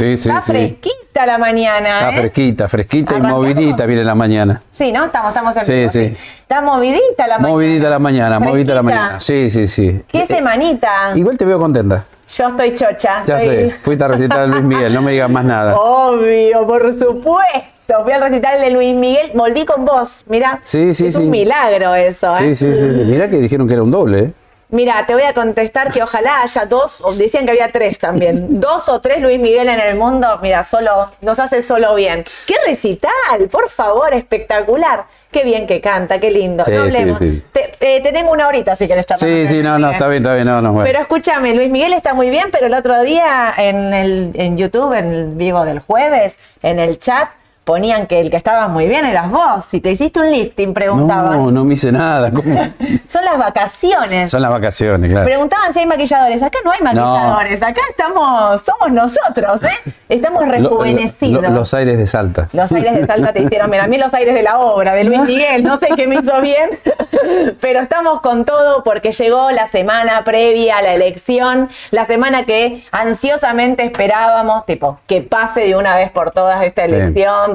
Sí, sí, Está sí. fresquita la mañana. Está ¿eh? fresquita, fresquita y movidita viene la mañana. Sí, ¿no? Estamos, estamos en Sí. Está movidita la mañana. Movidita la mañana, movidita la Fresquita. mañana. Sí, sí, sí. ¿Qué Eh, semanita? Igual te veo contenta. Yo estoy chocha. Ya estoy- sé, fuiste a recitar a Luis Miguel, no me digas más nada. Obvio, por supuesto. Fui al recital de Luis Miguel, volví con vos. Mira, Sí, sí, es sí. un milagro eso, ¿eh? Sí, sí, sí, sí. Mirá que dijeron que era un doble, ¿eh? Mira, te voy a contestar que ojalá haya dos, o decían que había tres también, dos o tres Luis Miguel en el mundo, mira, solo, nos hace solo bien. ¡Qué recital! Por favor, espectacular. Qué bien que canta, qué lindo. Sí, no hablemos. sí. Te, eh, te tengo una horita si querés charlar. Sí, sí, no, no, está bien, está bien, no, no, bueno. Pero escúchame, Luis Miguel está muy bien, pero el otro día en, el, en YouTube, en el vivo del jueves, en el chat, ponían que el que estaba muy bien eras vos. Si te hiciste un lifting, preguntaban. No, no me hice nada. ¿Cómo? Son las vacaciones. Son las vacaciones, claro. Preguntaban si hay maquilladores. Acá no hay maquilladores. Acá estamos, somos nosotros, ¿eh? Estamos lo- rejuvenecidos. lo- los aires de Salta. Los aires de Salta te hicieron bien. A mí los aires de la obra, de Luis Miguel, no sé qué me hizo bien, pero estamos con todo porque llegó la semana previa a la elección, la semana que ansiosamente esperábamos, tipo, que pase de una vez por todas esta Sí.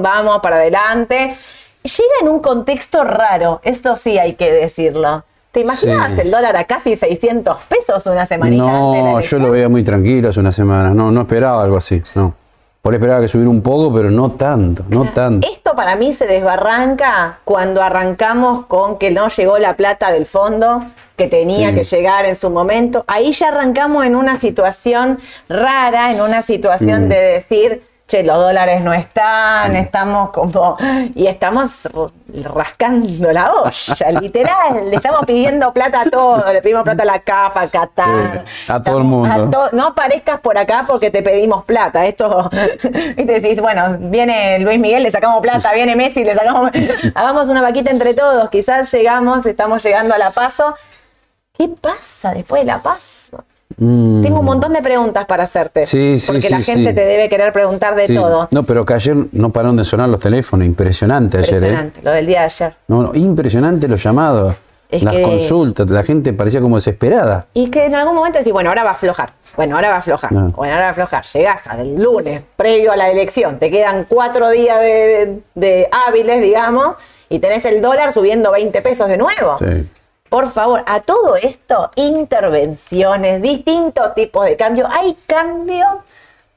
Vamos para adelante. Llega en un contexto raro, esto sí hay que decirlo. ¿Te imaginas Sí. el dólar a casi 600 pesos una semanita No, yo lo veía muy tranquilo hace una semana. No, no esperaba algo así, no. Por esperaba que subiera un poco, pero no tanto, no tanto. Esto para mí se desbarranca cuando arrancamos con que no llegó la plata del fondo que tenía Sí. que llegar en su momento. Ahí ya arrancamos en una situación rara, en una situación Mm. de decir, che, los dólares no están, estamos como... Y estamos rascando la olla, literal. Le estamos pidiendo plata a todo, le pedimos plata a la CAF, a Qatar. Sí, a todo el mundo. to- no aparezcas por acá porque te pedimos plata. Esto, viste, decís, bueno, viene Luis Miguel, le sacamos plata, viene Messi, le sacamos. Hagamos una vaquita entre todos. Quizás llegamos, estamos llegando a la paso. ¿Qué pasa después de la paso? Mm. Tengo un montón de preguntas para hacerte. Sí, sí, Porque la gente te debe querer preguntar de todo. No, pero que ayer no pararon de sonar los teléfonos. Impresionante ayer, ¿eh? Impresionante, lo del día de ayer. No, no, impresionante los llamados. Es las que- consultas, la gente parecía como desesperada. Y que en algún momento decís, bueno, ahora va a aflojar. Bueno, ahora va a aflojar. No. Bueno, ahora va a aflojar. Llegás al lunes, previo a la elección, te quedan cuatro días de, de hábiles, digamos, y tenés el dólar subiendo 20 pesos de nuevo. Sí. Por favor, a todo esto, intervenciones, distintos tipos de cambio. Hay cambio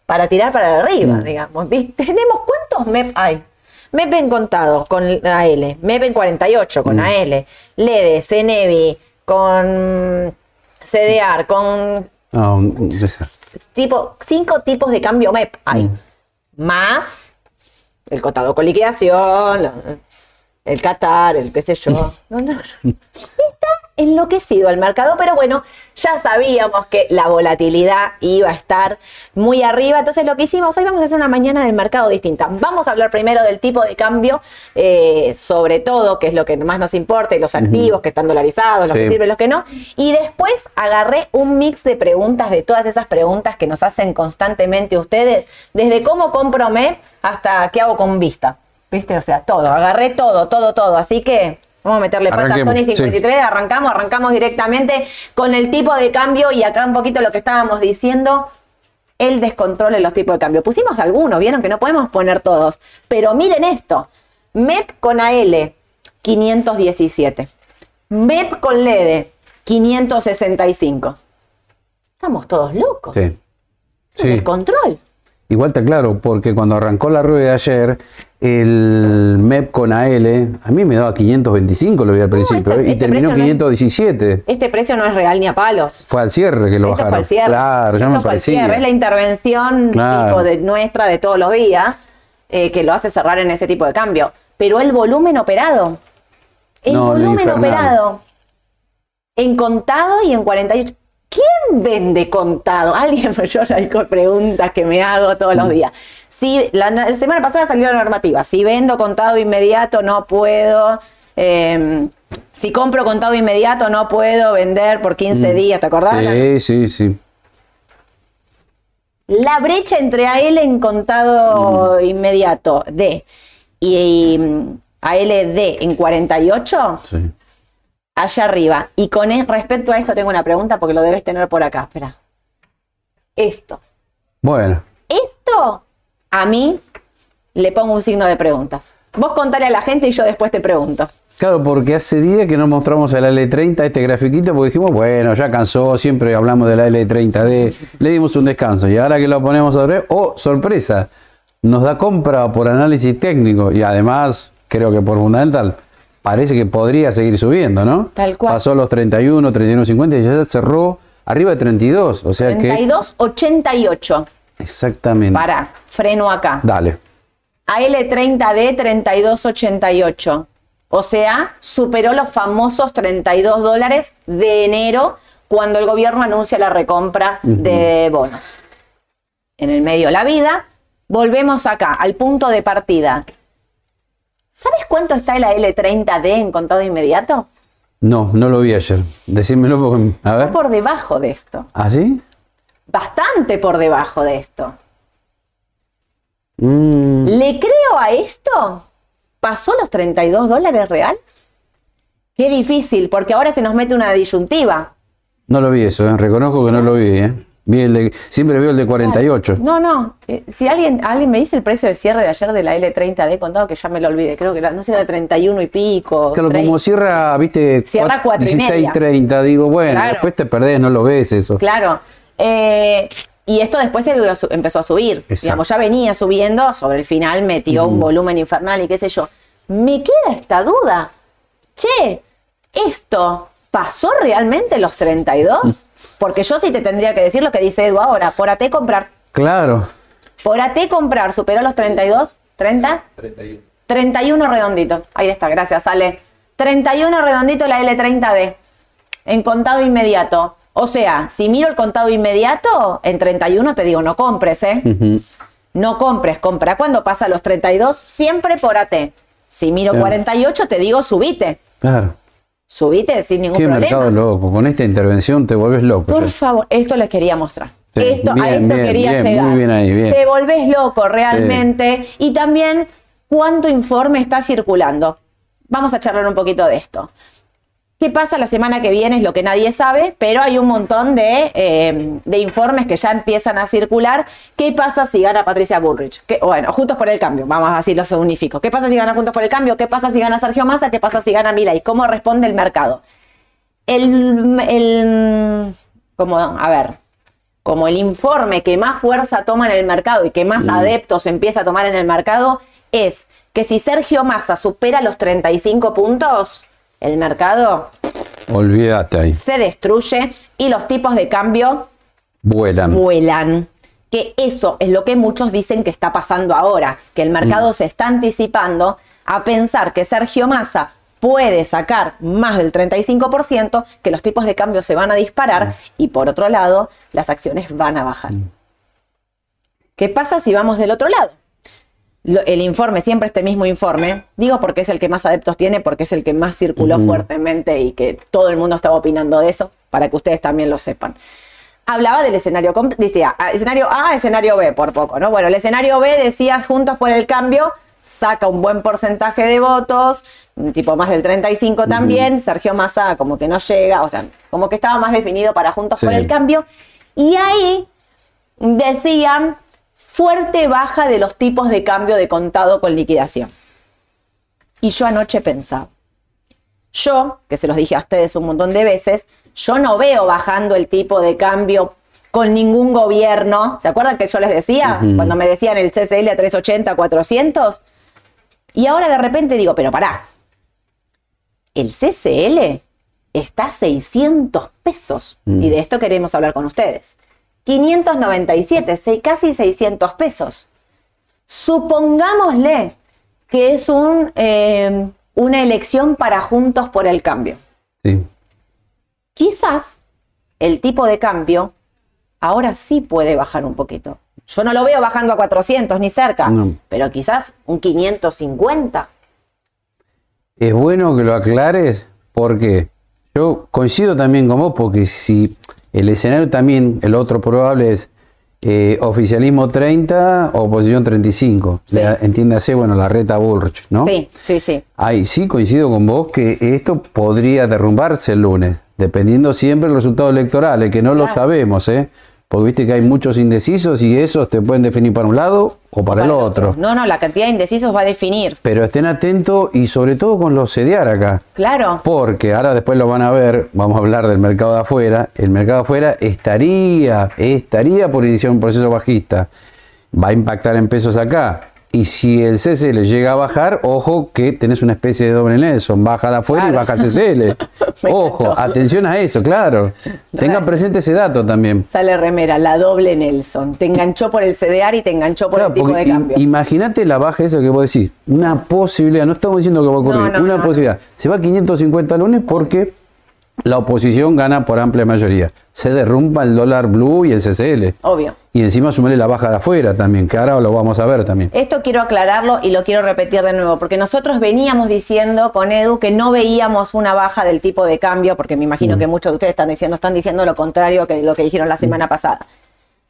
para tirar para arriba, digamos. Dis- Tenemos, ¿cuántos MEP hay? MEP en contado con AL, MEP en 48 con AL, LEDE, CENEVI, con CDR, con No, un- tipo, cinco tipos de cambio MEP hay. Más el contado con liquidación, el Qatar, el qué sé yo. No, no, no. Está enloquecido el mercado, pero bueno, ya sabíamos que la volatilidad iba a estar muy arriba. Entonces lo que hicimos, hoy vamos a hacer una mañana del mercado distinta. Vamos a hablar primero del tipo de cambio, eh, sobre todo, que es lo que más nos importa, y los activos que están dolarizados, los que sirven, los que no. Y después agarré un mix de preguntas, de todas esas preguntas que nos hacen constantemente ustedes, desde cómo compro MEP hasta qué hago con Vista. ¿Viste? O sea, todo. Agarré todo, todo, todo. Así que vamos a meterle patas Sony 53. Arrancamos, arrancamos directamente con el tipo de cambio y acá un poquito lo que estábamos diciendo. El descontrol en los tipos de cambio. Pusimos algunos, vieron que no podemos poner todos. Pero miren esto. MEP con AL, 517. MEP con LED, 565. Estamos todos locos. Sí. El Sí. Igual te aclaro, porque cuando arrancó la rueda de ayer, el MEP con AL, a mí me daba 525, lo vi al principio, este- y este terminó precio no es- 517. Este precio no es real ni a palos. Fue al cierre que lo Esto bajaron. fue cierre. Claro, ya Esto me fue parecía. cierre. Es la intervención Claro. tipo de nuestra de todos los días eh, que lo hace cerrar en ese tipo de cambio. Pero el volumen operado. El No, volumen operado. En contado y en 48. ¿Quién vende contado? Alguien, yo hay preguntas que me hago todos Mm. los días. Si la, la semana pasada salió la normativa. Si vendo contado inmediato, no puedo. eh, si compro contado inmediato, no puedo vender por 15 días. ¿Te acordás? Mm. Sí, sí, sí. La brecha entre AL en contado inmediato D y, mm, ALD en 48, sí. Allá arriba. Y con e- respecto a esto tengo una pregunta porque lo debes tener por acá. Espera. Esto. Bueno, Esto a mí le pongo un signo de preguntas. Vos contale a la gente y yo después te pregunto. Claro, porque hace días que no mostramos a la L30 este grafiquito porque dijimos, bueno, ya cansó, siempre hablamos de la L30D, le dimos un descanso y ahora que lo ponemos a ver, oh, sorpresa, nos da compra por análisis técnico y además, creo que por fundamental, parece que podría seguir subiendo, ¿no? Tal cual. Pasó los 31, 31.50 y ya cerró arriba de 32, o sea que... 32.88. Exactamente. Para, freno acá. Dale. AL30D 3288. O sea, superó los famosos 32 dólares de enero cuando el gobierno anuncia la recompra de bonos. En el medio de la vida, volvemos acá, al punto de partida. ¿Sabes cuánto está el AL30D en contado inmediato? No, no lo vi ayer. Decímelo porque... A ver. Está por debajo de esto. ¿Ah, sí? Bastante por debajo de esto. Mm, ¿Le creo a esto? ¿Pasó los 32 dólares real? Qué difícil, porque ahora se nos mete una disyuntiva. no lo vi eso, ¿eh? reconozco que no lo vi. ¿eh? Vi el de- siempre veo el de 48. No, no. eh, si alguien, alguien me dice el precio de cierre de ayer de la L30D, contado que ya me lo olvidé. Creo que era, no sé, era de 31 y pico. Claro, 30. como cierra, viste, Cierra cuatro y media. 30, digo, bueno, Claro. después te perdés, no lo ves eso. Claro. Eh, y esto después se empezó a subir. Exacto. Digamos, ya venía subiendo, sobre el final metió un volumen infernal y qué sé yo. Me queda esta duda. Che, ¿esto pasó realmente los 32? Porque yo sí te tendría que decir lo que dice Edu ahora. Por AT comprar. Claro. Por AT comprar, superó los 32, 30, 31. 31 redondito. Ahí está, gracias, Ale. 31 redondito la L30D. En contado inmediato. O sea, si miro el contado inmediato, en 31 te digo, no compres, ¿eh? No compres, compra. Cuando pasa los 32, siempre por AT. Si miro Claro. 48, te digo, subite. Claro. Subite sin ningún Qué problema. mercado loco. Con esta intervención te vuelves loco. Por favor, esto les quería mostrar. Sí, esto, a esto bien, quería bien, llegar. muy bien ahí, bien. Te volvés loco realmente. Y también cuánto informe está circulando. Vamos a charlar un poquito de esto. ¿Qué pasa la semana que viene? Es lo que nadie sabe, pero hay un montón de, eh, de informes que ya empiezan a circular. ¿Qué pasa si gana Patricia Bullrich? ¿Qué- bueno, Juntos por el Cambio, vamos a así los unifico. ¿Qué pasa si gana Juntos por el Cambio? ¿Qué pasa si gana Sergio Massa? ¿Qué pasa si gana Milei? ¿Cómo responde el mercado? el, el- como, a ver, como el informe que más fuerza toma en el mercado y que más adeptos empieza a tomar en el mercado es que si Sergio Massa supera los 35 puntos, el mercado Olvídate ahí. se destruye y los tipos de cambio Vuelan. vuelan. Que eso es lo que muchos dicen que está pasando ahora, que el mercado se está anticipando a pensar que Sergio Massa puede sacar más del 35%, que los tipos de cambio se van a disparar y por otro lado, las acciones van a bajar. ¿Qué pasa si vamos del otro lado? Lo- el informe, siempre este mismo informe, digo porque es el que más adeptos tiene, porque es el que más circuló fuertemente y que todo el mundo estaba opinando de eso, para que ustedes también lo sepan. Hablaba del escenario, decía, ah, escenario A, escenario B, por poco, ¿no? Bueno, el escenario B decía Juntos por el Cambio, saca un buen porcentaje de votos, tipo más del 35 también, Sergio Massa como que no llega, o sea, como que estaba más definido para Juntos por el Cambio, y ahí decían fuerte baja de los tipos de cambio de contado con liquidación. Y yo anoche pensaba, yo, que se los dije a ustedes un montón de veces, yo no veo bajando el tipo de cambio con ningún gobierno. ¿Se acuerdan que yo les decía? Cuando me decían el CCL a 380, 400. Y ahora de repente digo, pero pará, el CCL está a 600 pesos. Y de esto queremos hablar con ustedes. 597, se- casi 600 pesos. Supongámosle que es un, eh, una elección para Juntos por el Cambio. Sí. Quizás el tipo de cambio ahora sí puede bajar un poquito. Yo no lo veo bajando a 400 ni cerca, No. pero quizás un 550. Es bueno que lo aclares porque yo coincido también con vos porque si el escenario también, el otro probable es eh, oficialismo 30, oposición 35. Sí. Entiéndase, bueno, la reta Bullrich, ¿no? Sí, sí, sí. Ay, sí coincido con vos que esto podría derrumbarse el lunes, dependiendo siempre del resultado electoral, que no lo sabemos, ¿eh? Porque viste que hay muchos indecisos y esos te pueden definir para un lado o para, el otro. No, no, la cantidad de indecisos va a definir. Pero estén atentos y sobre todo con los CDR acá. Claro. Porque ahora después lo van a ver, vamos a hablar del mercado de afuera. El mercado de afuera estaría, estaría por iniciar un proceso bajista. Va a impactar en pesos acá. Y si el CCL llega a bajar, ojo que tenés una especie de doble Nelson, baja de afuera y baja CCL. Ojo, atención a eso, claro. Tengan presente ese dato también. Sale remera, la doble Nelson. Te enganchó por el CDR y te enganchó por Claro, el tipo de cambio. Imagínate la baja esa que vos decís. Una posibilidad, no estamos diciendo que va a ocurrir, No, no, una no, posibilidad. Se va a 550 lunes porque la oposición gana por amplia mayoría. Se derrumba el dólar blue y el CCL. Obvio. Y encima sumarle la baja de afuera también, que ahora lo vamos a ver también. Esto quiero aclararlo y lo quiero repetir de nuevo, porque nosotros veníamos diciendo con Edu que no veíamos una baja del tipo de cambio, porque me imagino Mm. que muchos de ustedes están diciendo, están diciendo lo contrario que lo que dijeron la semana pasada.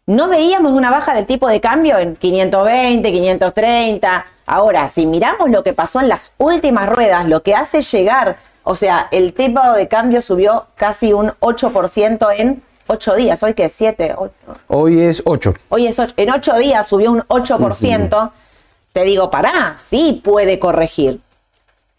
No veíamos una baja del tipo de cambio en 520, 530. Ahora, si miramos lo que pasó en las últimas ruedas, lo que hace llegar, o sea, el tipo de cambio subió casi un 8% en 8 días. Hoy es 7, Hoy es 8. Hoy es ocho- en ocho días subió un 8%. Te digo, pará, sí puede corregir.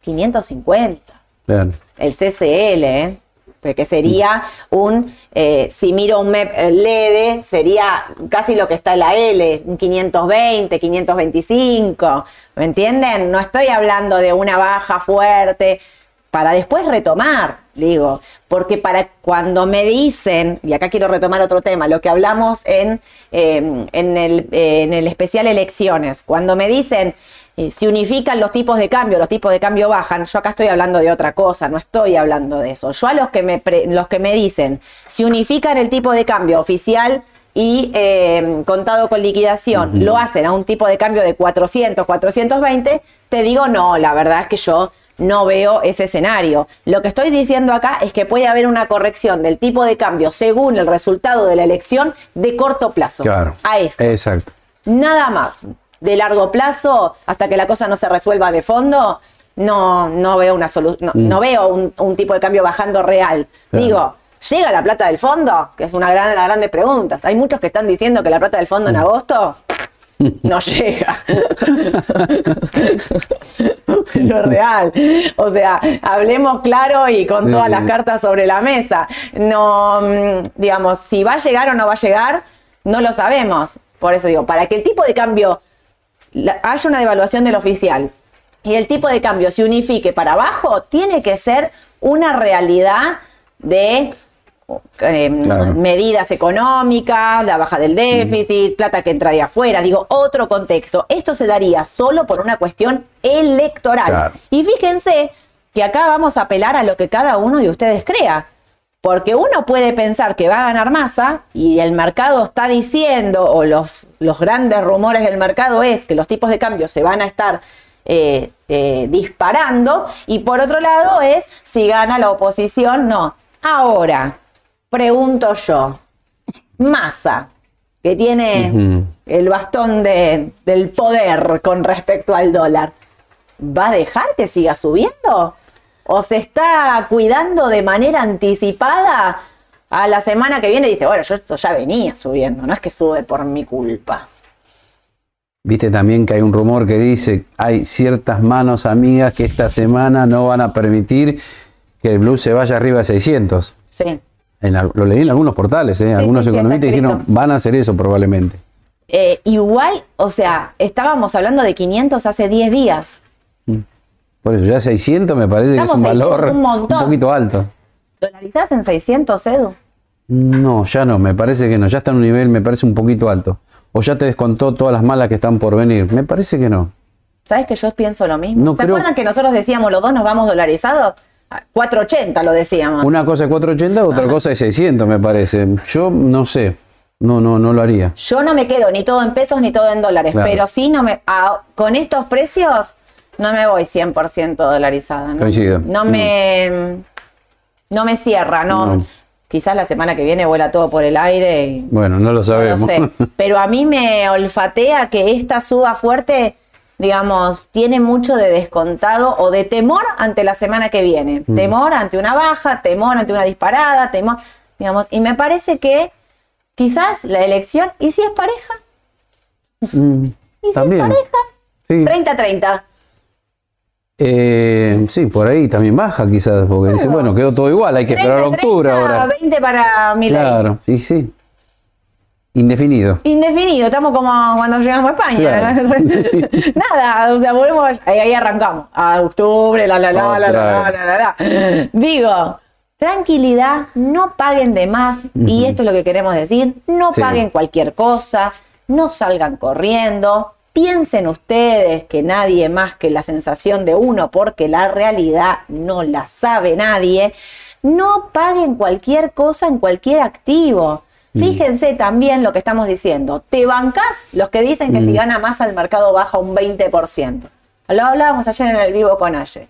550. Vean. El CCL, ¿eh? Que- que sería un, eh, si miro un MEP eh, LED, sería casi lo que está en la L, un 520, 525, ¿me entienden? No estoy hablando de una baja fuerte, para después retomar, digo, porque para cuando me dicen, y acá quiero retomar otro tema, lo que hablamos en, eh, en, el, eh, en el especial elecciones, cuando me dicen, eh, si unifican los tipos de cambio, los tipos de cambio bajan, yo acá estoy hablando de otra cosa, no estoy hablando de eso. Yo a los que me, pre- los que me dicen, si unifican el tipo de cambio oficial y eh, contado con liquidación, lo hacen a un tipo de cambio de 400, 420, te digo, no, la verdad es que yo no veo ese escenario. Lo que estoy diciendo acá es que puede haber una corrección del tipo de cambio según el resultado de la elección de corto plazo. Claro. A esto. Exacto. Nada más. De largo plazo, hasta que la cosa no se resuelva de fondo, no, no veo una solución, no, no veo un, un tipo de cambio bajando real. Mm. Claro. Digo, ¿llega la plata del fondo? Que es una gran, la grande pregunta. Hay muchos que están diciendo que la plata del fondo en Mm. agosto no llega. Pero real. O sea, hablemos claro y con Sí. todas las cartas sobre la mesa. No, mm, digamos, si va a llegar o no va a llegar, no lo sabemos. Por eso digo, para que el tipo de cambio la- haya una devaluación del oficial y el tipo de cambio se unifique para abajo, tiene que ser una realidad de eh, Claro. medidas económicas, la baja del déficit, plata que entra de afuera, digo, otro contexto. Esto se daría solo por una cuestión electoral. Claro. Y fíjense que acá vamos a apelar a lo que cada uno de ustedes crea. Porque uno puede pensar que va a ganar masa y el mercado está diciendo, o los, los grandes rumores del mercado es que los tipos de cambio se van a estar eh, eh, disparando, y por otro lado es si gana la oposición, no. Ahora, pregunto yo, masa, que tiene el bastón de- del poder con respecto al dólar, ¿va a dejar que siga subiendo? ¿O se está cuidando de manera anticipada a la semana que viene? y Dice, bueno, yo esto ya venía subiendo, no es que sube por mi culpa. Viste también que hay un rumor que dice hay ciertas manos amigas que esta semana no van a permitir que el blue se vaya arriba de 600. Sí. En lo leí en algunos portales, ¿eh? algunos sí, sí, economistas dijeron van a hacer eso probablemente. Eh, igual, o sea, estábamos hablando de 500 hace 10 días. Por eso ya 600 me parece que es un 600, valor un montón. poquito alto. ¿Dolarizás en 600, Edu? No, ya no, me parece que no, ya está en un nivel, me parece un poquito alto. O ya te descontó todas las malas que están por venir. Me parece que no. ¿Sabes que yo pienso lo mismo? No ¿Se creo- acuerdan que nosotros decíamos los dos nos vamos dolarizados? A 480 lo decíamos. Una cosa es 480, otra cosa es 600, me parece. Yo no sé. No, no, no lo haría. Yo no me quedo ni todo en pesos ni todo en dólares, Claro. pero sí no me a- con estos precios no me voy 100% dolarizada. ¿no? Coincido. No me no me cierra, no. No. Quizás la semana que viene vuela todo por el aire y Bueno, no lo no lo sabemos. sé. Pero a mí me olfatea que esta suba fuerte, digamos, tiene mucho de descontado o de temor ante la semana que viene. Temor ante una baja, temor ante una disparada, temor, digamos, y me parece que quizás la elección, ¿y si es pareja? Mm, ¿Y si también. es pareja? Sí. 30-30. Eh, sí, por ahí también baja quizás, porque dice, bueno, quedó todo igual, hay que esperar a 30, octubre 30, ahora. 20 para Milei. Claro, y sí. Indefinido. Indefinido, estamos como cuando llegamos a España. Claro. Nada, o sea, volvemos, ahí, ahí arrancamos. A octubre, la la la, la la la la la la. Digo, tranquilidad, no paguen de más, y esto es lo que queremos decir, no Sí. paguen cualquier cosa, no salgan corriendo, piensen ustedes que nadie más que la sensación de uno, porque la realidad no la sabe nadie, no paguen cualquier cosa en cualquier activo. Fíjense también lo que estamos diciendo. Te bancás los que dicen que si gana más al mercado baja un 20%. Lo hablábamos ayer en el vivo con Aye.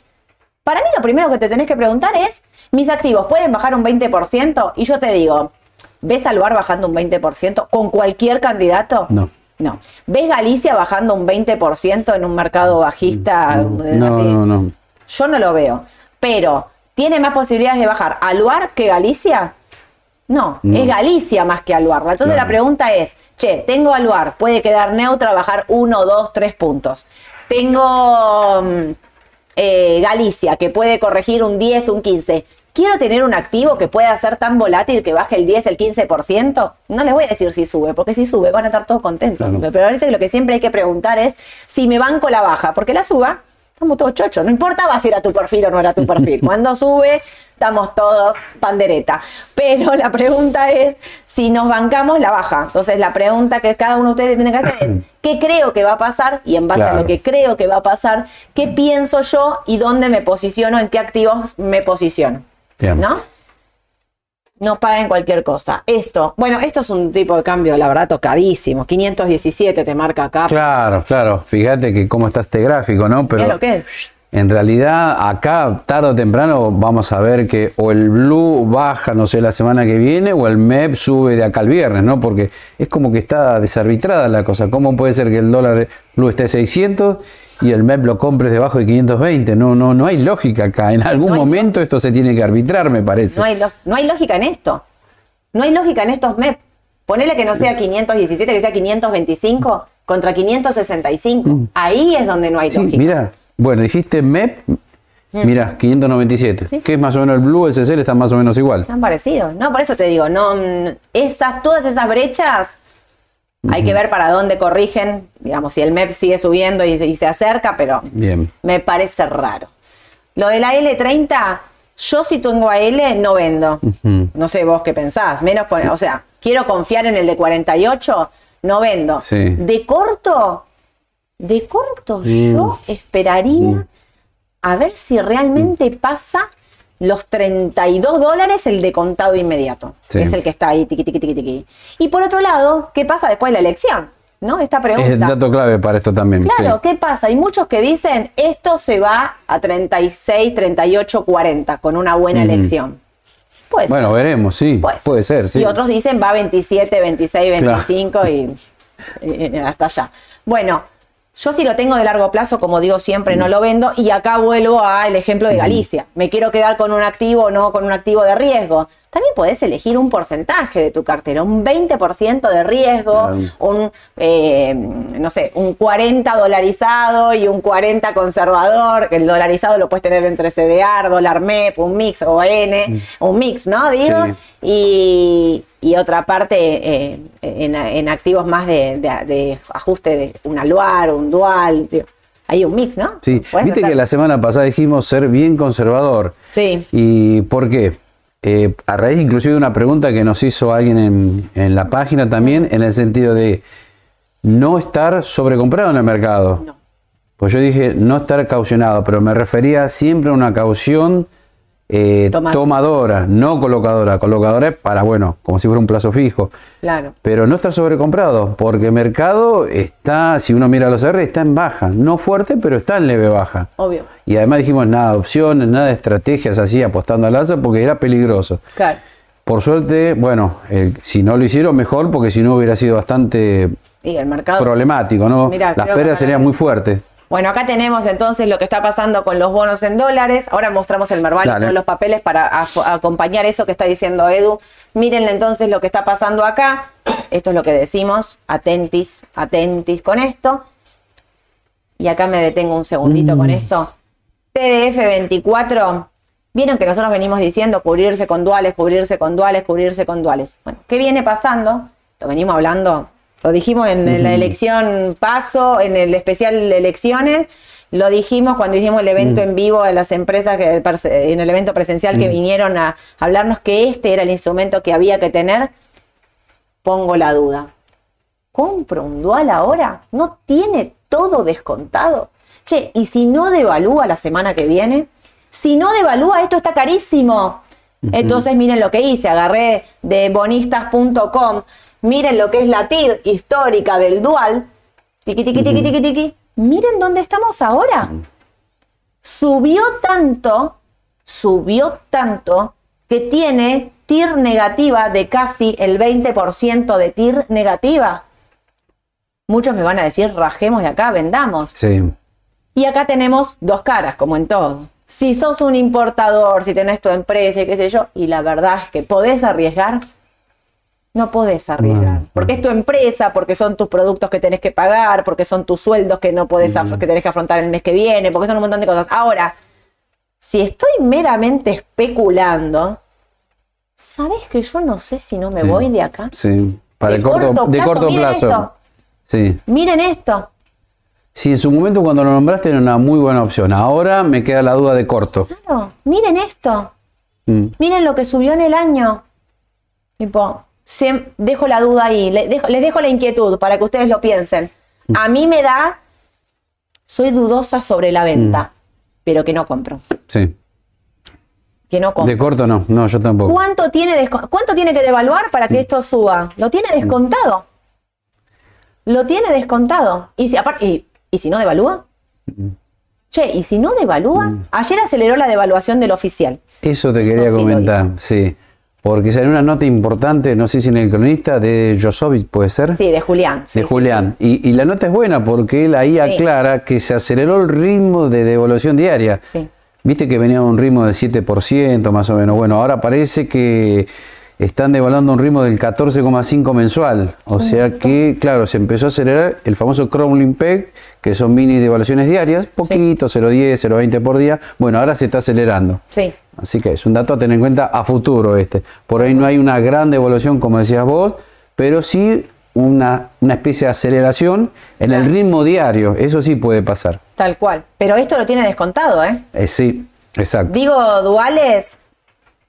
Para mí lo primero que te tenés que preguntar es, ¿mis activos pueden bajar un 20%? Y yo te digo, ¿ves al bar bajando un 20% con cualquier candidato? No. No. ¿Ves Galicia bajando un 20% en un mercado bajista? No, así? no, no. Yo no lo veo. Pero, ¿tiene más posibilidades de bajar Aluar que Galicia? No, No. es Galicia más que Aluar. Entonces Claro. la pregunta es, che, tengo Aluar, puede quedar neutra, bajar 1, 2, 3 puntos. Tengo mm, eh, Galicia, que puede corregir un 10, un 15. ¿Quiero tener un activo que pueda ser tan volátil que baje el 10, el 15%? No les voy a decir si sube, porque si sube van a estar todos contentos. Claro. Pero parece que lo que siempre hay que preguntar es si me banco la baja, porque la suba, estamos todos chochos. No importa si era tu perfil o no era tu perfil. Cuando sube, estamos todos pandereta. Pero la pregunta es si nos bancamos la baja. Entonces, la pregunta que cada uno de ustedes tiene que hacer es: ¿qué creo que va a pasar? Y en base a lo que creo que va a pasar, ¿qué pienso yo y dónde me posiciono, en qué activos me posiciono? Bien. ¿No? No paguen cualquier cosa. Esto, bueno, esto es un tipo de cambio, la verdad, tocadísimo. 517 te marca acá. Claro, claro. Fíjate que cómo está este gráfico, ¿no? Pero lo que es. en realidad acá tarde o temprano vamos a ver que o el blue baja, no sé, la semana que viene o el MEP sube de acá al viernes, ¿no? Porque es como que está desarbitrada la cosa. ¿Cómo puede ser que el dólar blue esté 600 y el MEP lo compres debajo de 520? No, no, no hay lógica acá. En algún No momento esto se tiene que arbitrar, me parece. No hay, lo- no hay lógica en esto. No hay lógica en estos MEP. Ponele que no sea 517, que sea 525 contra 565. Ahí es donde no hay Mm. Sí, lógica. mira, bueno, dijiste MEP, mira, 597, Sí, sí. que es más o menos el blue, el CCL está más o menos igual. Están parecidos. No, por eso te digo, no, mm, esas, todas esas brechas hay que ver para dónde corrigen. Digamos, si el MEP sigue subiendo y, se- y se acerca, pero Bien. me parece raro. Lo de la L30, yo si tengo a L no vendo. No sé vos qué pensás. Menos con, O sea, quiero confiar en el de 48, no vendo. Sí. De corto, de corto Mm. yo esperaría a ver si realmente pasa los 32 dólares el de contado inmediato. Sí. que Es el que está ahí, tiqui, tiqui, tiqui, tiqui. Y por otro lado, ¿qué pasa después de la elección? ¿No? Esta pregunta. Es dato clave para esto también. Claro, sí. ¿qué pasa? Hay muchos que dicen esto se va a 36, 38, 40 con una buena elección. Pues Bueno, veremos, sí. Puede ser, sí. Y otros dicen va 27, 26, Claro. 25 y, y hasta allá. Bueno, yo si lo tengo de largo plazo, como digo siempre, no lo vendo. Y acá vuelvo al ejemplo de Galicia. Me quiero quedar con un activo o no con un activo de riesgo. También podés elegir un porcentaje de tu cartera, un 20% de riesgo, un, eh, no sé, un 40 dolarizado y un 40 conservador. El dolarizado lo puedes tener entre CDR, dólar MEP, un mix o N, un mix, ¿no? Digo. Sí. Y, y otra parte eh, en, en activos más de, de- de ajuste de un aluar, un dual. digo, hay un mix, ¿no? Sí, viste hacer- que la semana pasada dijimos ser bien conservador. Sí. ¿Y por qué? Eh, a raíz inclusive de una pregunta que nos hizo alguien en, en la página también, en el sentido de no estar sobrecomprado en el mercado. No. Pues yo dije no estar caucionado, pero me refería siempre a una caución eh, Toma- tomadora, no colocadora. Colocadora es para, bueno, como si fuera un plazo fijo. Claro. Pero no estar sobrecomprado, porque el mercado está, si uno mira los R, está en baja. No fuerte, pero está en leve baja. Obvio. Y además dijimos nada de opciones, nada de estrategias así apostando al alza porque era peligroso. Claro. Por suerte, bueno, eh, si no lo hicieron mejor porque si no hubiera sido bastante Y el mercado. problemático, ¿no? Mirá, Las pérdidas serían muy fuertes. Bueno, acá tenemos entonces lo que está pasando con los bonos en dólares. Ahora mostramos el Merval y todos los papeles para acompañar eso que está diciendo Edu. Mírenle entonces lo que está pasando acá. Esto es lo que decimos. Atentis, atentis con esto. Y acá me detengo un segundito con esto. TDF 24. Vieron que nosotros venimos diciendo cubrirse con duales, cubrirse con duales, cubrirse con duales. Bueno, ¿qué viene pasando? Lo venimos hablando, lo dijimos en la elección paso, en el especial de elecciones, lo dijimos cuando hicimos el evento en vivo de las empresas, que, en el evento presencial que vinieron a hablarnos que este era el instrumento que había que tener. Pongo la duda. ¿Compro un dual ahora? ¿No tiene todo descontado? Che, ¿y si no devalúa la semana que viene? Si no devalúa, esto está carísimo. Entonces miren lo que hice, agarré de bonistas.com, miren lo que es la TIR histórica del dual, tiqui, tiqui, tiqui, tiqui, tiqui. Miren dónde estamos ahora. Subió tanto, subió tanto, que tiene TIR negativa de casi el 20% de TIR negativa. Muchos me van a decir, rajemos de acá, vendamos. Sí. Y acá tenemos dos caras, como en todo. Si sos un importador, si tenés tu empresa y qué sé yo, y la verdad es que podés arriesgar, no podés arriesgar. No. Porque es tu empresa, porque son tus productos que tenés que pagar, porque son tus sueldos que no podés que tenés que afrontar el mes que viene, porque son un montón de cosas. Ahora, si estoy meramente especulando, ¿sabes que yo no sé si no me Sí. voy de acá? Sí. Para De el corto, corto de plazo, corto miren plazo. esto. Sí. Miren esto. Sí, en su momento cuando lo nombraste era una muy buena opción. Ahora me queda la duda de corto. Claro, miren esto. Mm. Miren lo que subió en el año. Tipo, dejo la duda ahí, dejo- les dejo la inquietud para que ustedes lo piensen. A mí me da, soy dudosa sobre la venta, pero que no compro. Sí. Que no compro. De corto no, no, yo tampoco. ¿Cuánto tiene, ¿Cuánto tiene que devaluar para que esto suba? Lo tiene descontado. Lo tiene descontado. Y si, aparte, y, ¿y si no devalúa? Che, ¿y si no devalúa? Ayer aceleró la devaluación del oficial. Eso te Eso quería sí comentar, sí. Porque salió una nota importante, no sé si en el cronista, de Josovic, ¿puede ser? Sí, de Julián. sí, de sí. Julián. Y, y la nota es buena porque él ahí aclara que se aceleró el ritmo de devaluación diaria. Sí. Viste que venía a un ritmo del 7% más o menos. Bueno, ahora parece que están devaluando un ritmo del 14,5 mensual. O sea que, claro, se empezó a acelerar el famoso crumbling peg, que son mini devaluaciones diarias, poquito, 0,10, 0,20 por día. Bueno, ahora se está acelerando. Sí. Así que es un dato a tener en cuenta a futuro este. Por ahí no hay una gran devaluación, como decías vos, pero sí una, una especie de aceleración en el ritmo diario. Eso sí puede pasar. Tal cual. Pero esto lo tiene descontado, ¿eh? Eh, sí, exacto. Digo duales,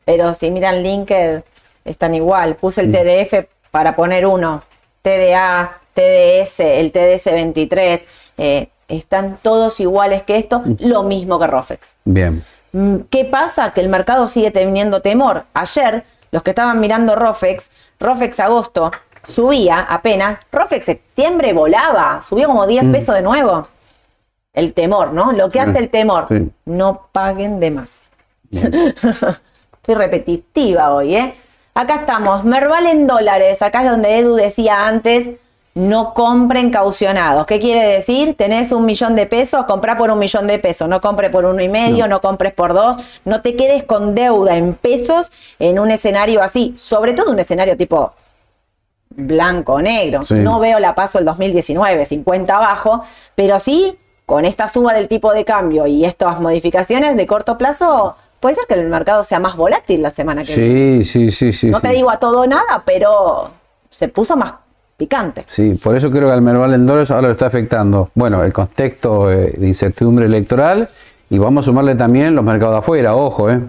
pero si miran LinkedIn, están igual. Puse el TDF para poner uno. TDA, TDS, el TDS 23. eh, están todos iguales que esto. Lo mismo que Rofex. Bien. Mm, ¿Qué pasa? Que el mercado sigue teniendo temor. Ayer, los que estaban mirando Rofex, Rofex agosto subía apenas, Rofex septiembre volaba, subió como 10 pesos de nuevo. El temor, ¿no? Lo que Mm. Sí, hace el temor, sí. no paguen de más. Estoy repetitiva hoy, ¿eh? Acá estamos, Merval en dólares, acá es donde Edu decía antes, no compren caucionados. ¿Qué quiere decir? Tenés un millón de pesos, comprá por un millón de pesos, no compre por uno y medio, no, compres por dos, no te quedes con deuda en pesos en un escenario así, sobre todo un escenario tipo blanco o negro. Sí. No veo la paso el 2019, 50 abajo, pero sí con esta suba del tipo de cambio y estas modificaciones de corto plazo, puede ser que el mercado sea más volátil la semana que viene. Sí, sí, sí, sí. No sí. te digo a todo nada, pero se puso más picante. Sí, por eso creo que al Merval en dólares ahora lo está afectando. Bueno, el contexto eh, de incertidumbre electoral y vamos a sumarle también los mercados de afuera, ojo, ¿eh?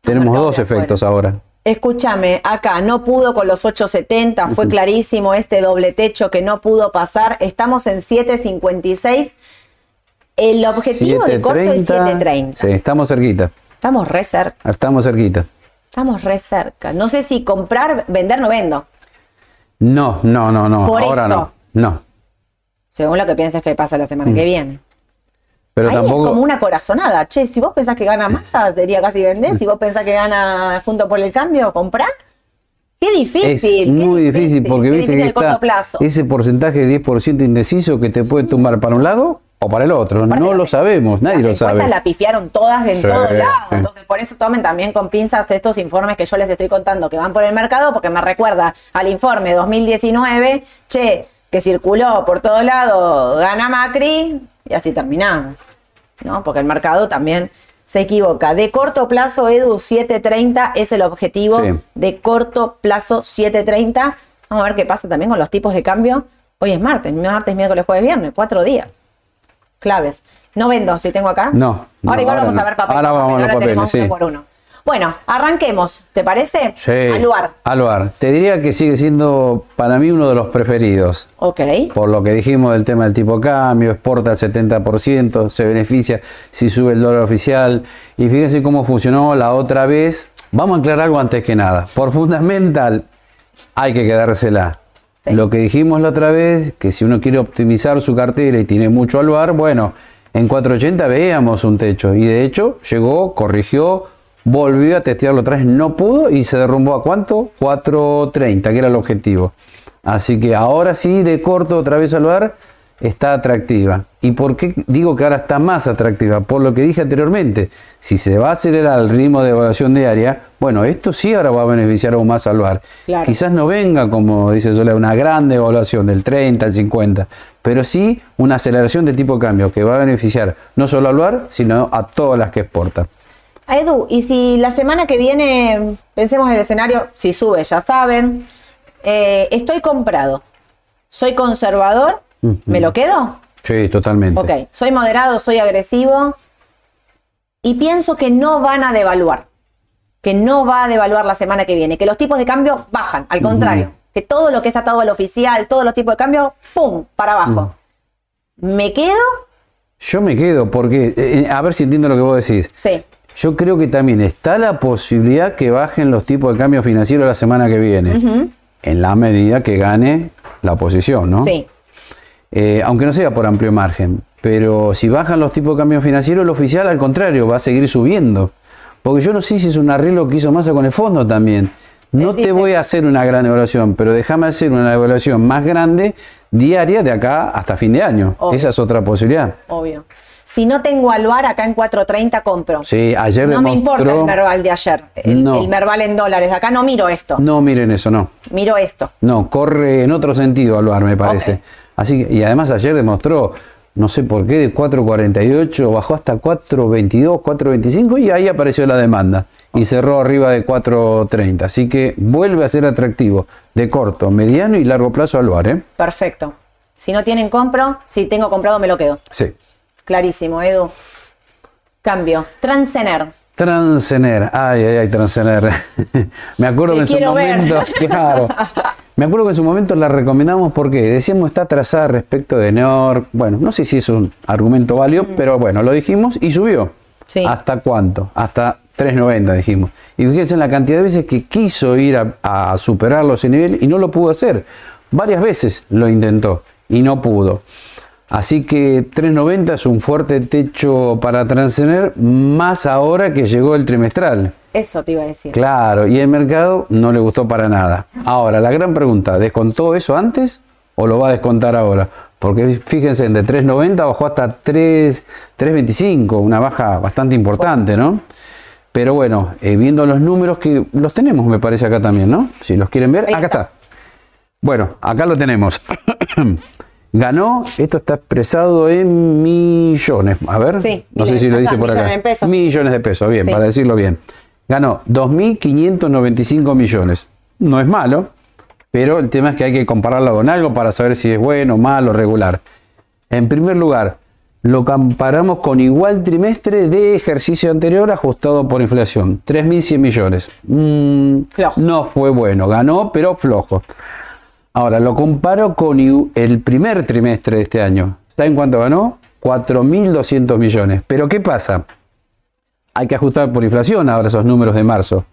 Tenemos dos efectos ahora. Escúchame, acá no pudo con los 870, fue clarísimo este doble techo que no pudo pasar. Estamos en 756. El objetivo de corto es 730. Sí, estamos cerquita. Estamos re cerca, Estamos cerquita. estamos re cerca. No sé si comprar, vender, no vendo. No, no, no, no. Por ahora esto. no. No. Según lo que pienses que pasa la semana que viene. Mm. Pero Ahí tampoco. es como una corazonada. Che, si vos pensás que gana masa, diría casi vender. Si vos pensás que gana junto por el cambio, comprar. Qué Es difícil. qué muy difícil porque viste que está plazo. ese porcentaje de 10% indeciso que te puede tumbar para un lado o para el otro. Aparte, no lo sabemos, nadie las lo sabe. la pifiaron todas en Sí, todos lados. sí. Entonces, por eso tomen también con pinzas estos informes que yo les estoy contando que van por el mercado, porque me recuerda al informe 2019, che, que circuló por todo lado, gana Macri, y así terminamos. ¿No? Porque el mercado también se equivoca. De corto plazo, Edu, 7.30 es el objetivo. Sí. De corto plazo, 7.30. Vamos a ver qué pasa también con los tipos de cambio. Hoy es martes, martes, miércoles, jueves, viernes, cuatro días claves. No vendo, si tengo acá. No, no, Ahora igual ahora vamos no. a ver papel. Ahora vamos a tenemos papeles, uno por uno. Bueno, arranquemos, ¿te parece? Sí. Al lugar. Aluar. Te diría que sigue siendo para mí uno de los preferidos. Ok. Por lo que dijimos del tema del tipo de cambio, exporta al 70%, se beneficia si sube el dólar oficial. Y fíjense cómo funcionó la otra vez. Vamos a aclarar algo antes que nada. Por fundamental, hay que quedársela. Lo que dijimos la otra vez, que si uno quiere optimizar su cartera y tiene mucho aluar, bueno, en 480 veíamos un techo. Y de hecho, llegó, corrigió, volvió a testearlo otra vez, no pudo y se derrumbó a cuánto? 430, que era el objetivo. Así que ahora sí, de corto otra vez al bar, está atractiva. ¿Y por qué digo que ahora está más atractiva? Por lo que dije anteriormente, si se va a acelerar el ritmo de evaluación diaria, bueno, esto sí ahora va a beneficiar aún más al bar. Claro. Quizás no venga, como dice Soledad, una gran devaluación del 30 al 50, pero sí una aceleración de tipo de cambio que va a beneficiar no solo al bar, sino a todas las que exportan. A Edu, y si la semana que viene, pensemos en el escenario, si sube, ya saben, eh, estoy comprado, soy conservador, ¿me lo quedo? Sí, totalmente. Ok, soy moderado, soy agresivo y pienso que no van a devaluar, que no va a devaluar la semana que viene, que los tipos de cambio bajan, al contrario, que todo lo que es atado al oficial, todos los tipos de cambio, ¡pum!, para abajo. ¿Me quedo? Yo me quedo porque, eh, a ver si entiendo lo que vos decís. Sí, Yo creo que también está la posibilidad que bajen los tipos de cambio financiero la semana que viene, en la medida que gane la oposición, ¿no? sí, Eh, aunque no sea por amplio margen. Pero si bajan los tipos de cambio financiero, el oficial al contrario va a seguir subiendo. Porque yo no sé si es un arreglo que hizo Massa con el fondo también. No te voy a hacer una gran evaluación, pero déjame hacer una evaluación más grande diaria de acá hasta fin de año. Obvio. Esa es otra posibilidad. obvio. Si no tengo aluar, acá en 4.30 compro. Sí, ayer no me importa el Merval de ayer, el, No. el Merval en dólares. Acá no miro esto, No miren eso, no. miro esto. No, corre en otro sentido Aluar, me parece. Así que- y además ayer demostró, no sé por qué, de 4.48 bajó hasta 4.22, 4.25 y ahí apareció la demanda. Y cerró arriba de 4.30. Así que vuelve a ser atractivo de corto, mediano y largo plazo Aluar, ¿eh? Perfecto. Si no tienen compro, si tengo comprado me lo quedo. Sí. Clarísimo, Edu. Cambio. Transener. Transener, ay, ay, ay, Transener. Me acuerdo que en su ver. momento, claro. Me acuerdo que en su momento la recomendamos porque decíamos está atrasada respecto de NEOR. Bueno, no sé si es un argumento válido, pero bueno, lo dijimos y subió. Mm. Sí. ¿Hasta cuánto? Hasta 3.90 dijimos. Y fíjense en la cantidad de veces que quiso ir a, a superarlo ese nivel y no lo pudo hacer. Varias veces lo intentó y no pudo. Así que 3.90 es un fuerte techo para Transener, más ahora que llegó el trimestral. Eso te iba a decir. Claro, y el mercado no le gustó para nada. Ahora, la gran pregunta, ¿descontó eso antes o lo va a descontar ahora? Porque fíjense, de 3.90 bajó hasta 3 3.25, una baja bastante importante, ¿no? Pero bueno, eh, viendo los números que los tenemos, me parece acá también, ¿no? Si los quieren ver, acá está. Bueno, acá lo tenemos. Ganó, esto está expresado en millones. A ver, Sí, no sé si lo dice por acá. millones en pesos. Millones de pesos, bien, Sí. para decirlo bien. Ganó 2.595 millones. No es malo, pero el tema es que hay que compararlo con algo para saber si es bueno, malo, regular. En primer lugar, lo comparamos con igual trimestre de ejercicio anterior ajustado por inflación. 3.100 millones. Mm. No fue bueno, ganó, pero flojo. Ahora, lo comparo con el primer trimestre de este año. ¿Saben cuánto ganó? 4.200 millones. Pero ¿qué pasa? Hay que ajustar por inflación ahora esos números de marzo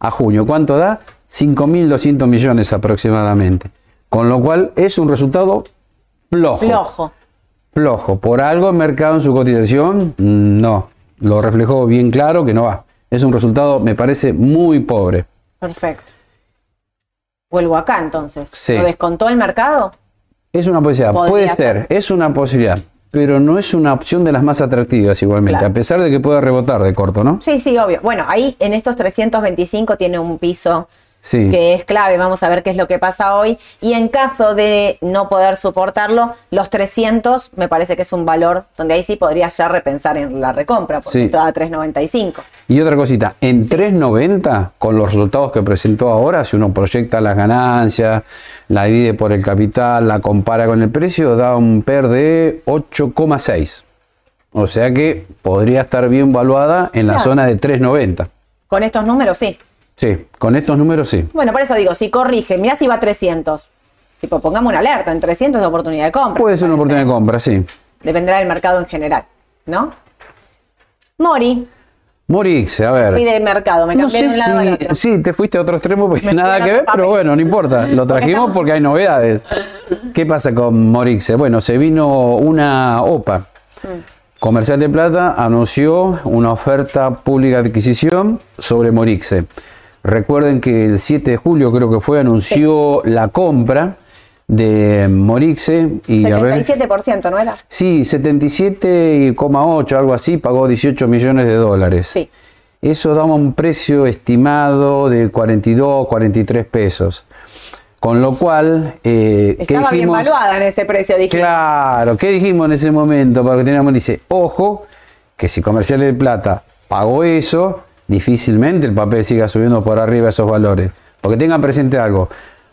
a junio. ¿Cuánto da? 5.200 millones aproximadamente. Con lo cual es un resultado flojo. Flojo. Flojo. Por algo el mercado en su cotización, no. Lo reflejó bien claro que no va. Es un resultado, me parece, muy pobre. Perfecto. Vuelvo acá entonces. Sí. ¿Lo descontó el mercado? Es una posibilidad, Podría puede ser. ser, es una posibilidad. Pero no es una opción de las más atractivas igualmente, Claro. a pesar de que pueda rebotar de corto, ¿no? Sí, sí, obvio. Bueno, ahí en estos 325 tiene un piso Sí. que es clave. Vamos a ver qué es lo que pasa hoy. Y en caso de no poder soportarlo, los 300 me parece que es un valor donde ahí sí podría ya repensar en la recompra, porque Sí. está a 395. Y otra cosita, en 3.90, con los resultados que presentó ahora, si uno proyecta las ganancias, la divide por el capital, la compara con el precio, da un PER de 8,6. O sea que podría estar bien valuada en la Claro. zona de 3.90. Con estos números, sí. Sí, con estos números sí. Bueno, por eso digo, si corrige, mirá si va a 300. Tipo, pongamos una alerta, en 300 de oportunidad de compra. Puede ser una oportunidad de compra, sí. Dependerá del mercado en general, ¿no? Mori, Morix, a ver. fui de mercado, me No cambié sé de un lado al otro. si, sí, te fuiste a otro extremo porque Me nada que ver, pero bueno, no importa. Lo trajimos porque hay novedades. ¿Qué pasa con Morixe? Bueno, se vino una OPA. Comercial de Plata anunció una oferta pública de adquisición sobre Morixe. Recuerden que el 7 de julio creo que fue, anunció la compra de Morixe y a ver... 77%, ¿no era? Sí, 77,8, algo así, pagó 18 millones de dólares. Sí. Eso daba un precio estimado de 42, 43 pesos. Con lo cual, eh, ¿qué Estaba bien dijimos? valuada en ese precio, dije. Claro, ¿qué dijimos en ese momento? Para que teníamos, dice, ojo, que si Comercial de Plata pagó eso, difícilmente el papel siga subiendo por arriba esos valores. Porque tengan presente algo,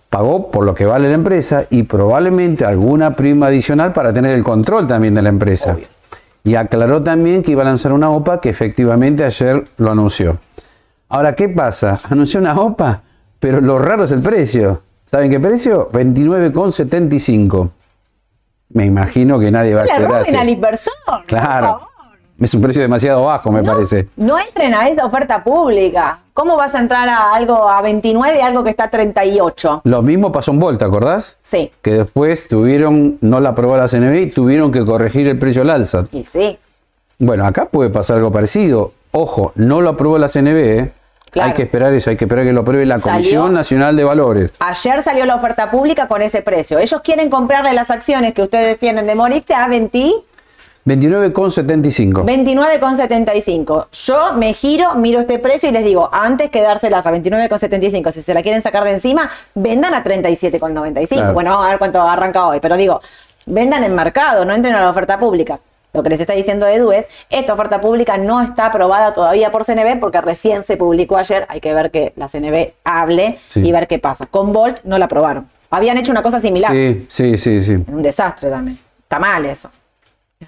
pagó por lo que vale la empresa y probablemente alguna prima adicional para tener el control también de la empresa. Y aclaró también que iba a lanzar una OPA que efectivamente ayer lo anunció. Ahora, ¿qué pasa? Anunció una OPA, pero lo raro es el precio. ¿Saben qué precio? 29,75. Me imagino que nadie va a No le esperar. roben al inversor. Claro. Es un precio demasiado bajo, me No, parece. No entren a esa oferta pública. ¿Cómo vas a entrar a algo a 29 y algo que está a 38? Lo mismo pasó en Volt, ¿te acordás? Sí. Que después tuvieron, no la aprobó la CNB y tuvieron que corregir el precio al alza. Y sí. Bueno, acá puede pasar algo parecido. Ojo, no lo aprobó la CNB, ¿eh? Claro. Hay que esperar eso, hay que esperar que lo apruebe la Salió. Comisión Nacional de Valores. Ayer salió la oferta pública con ese precio. Ellos quieren comprarle las acciones que ustedes tienen de Morix a 20 29,75. 29,75. Yo me giro, miro este precio y les digo, antes que dárselas a 29,75, si se la quieren sacar de encima, vendan a 37,95. Claro. Bueno, vamos a ver cuánto arranca hoy, pero digo, vendan en mercado, no entren a la oferta pública. Lo que les está diciendo Edu es, esta oferta pública no está aprobada todavía por CNB porque recién se publicó ayer, hay que ver que la CNB hable Sí. y ver qué pasa. Con Volt no la aprobaron. Habían hecho una cosa similar. Sí, sí, sí, sí. Un desastre también. Está mal eso.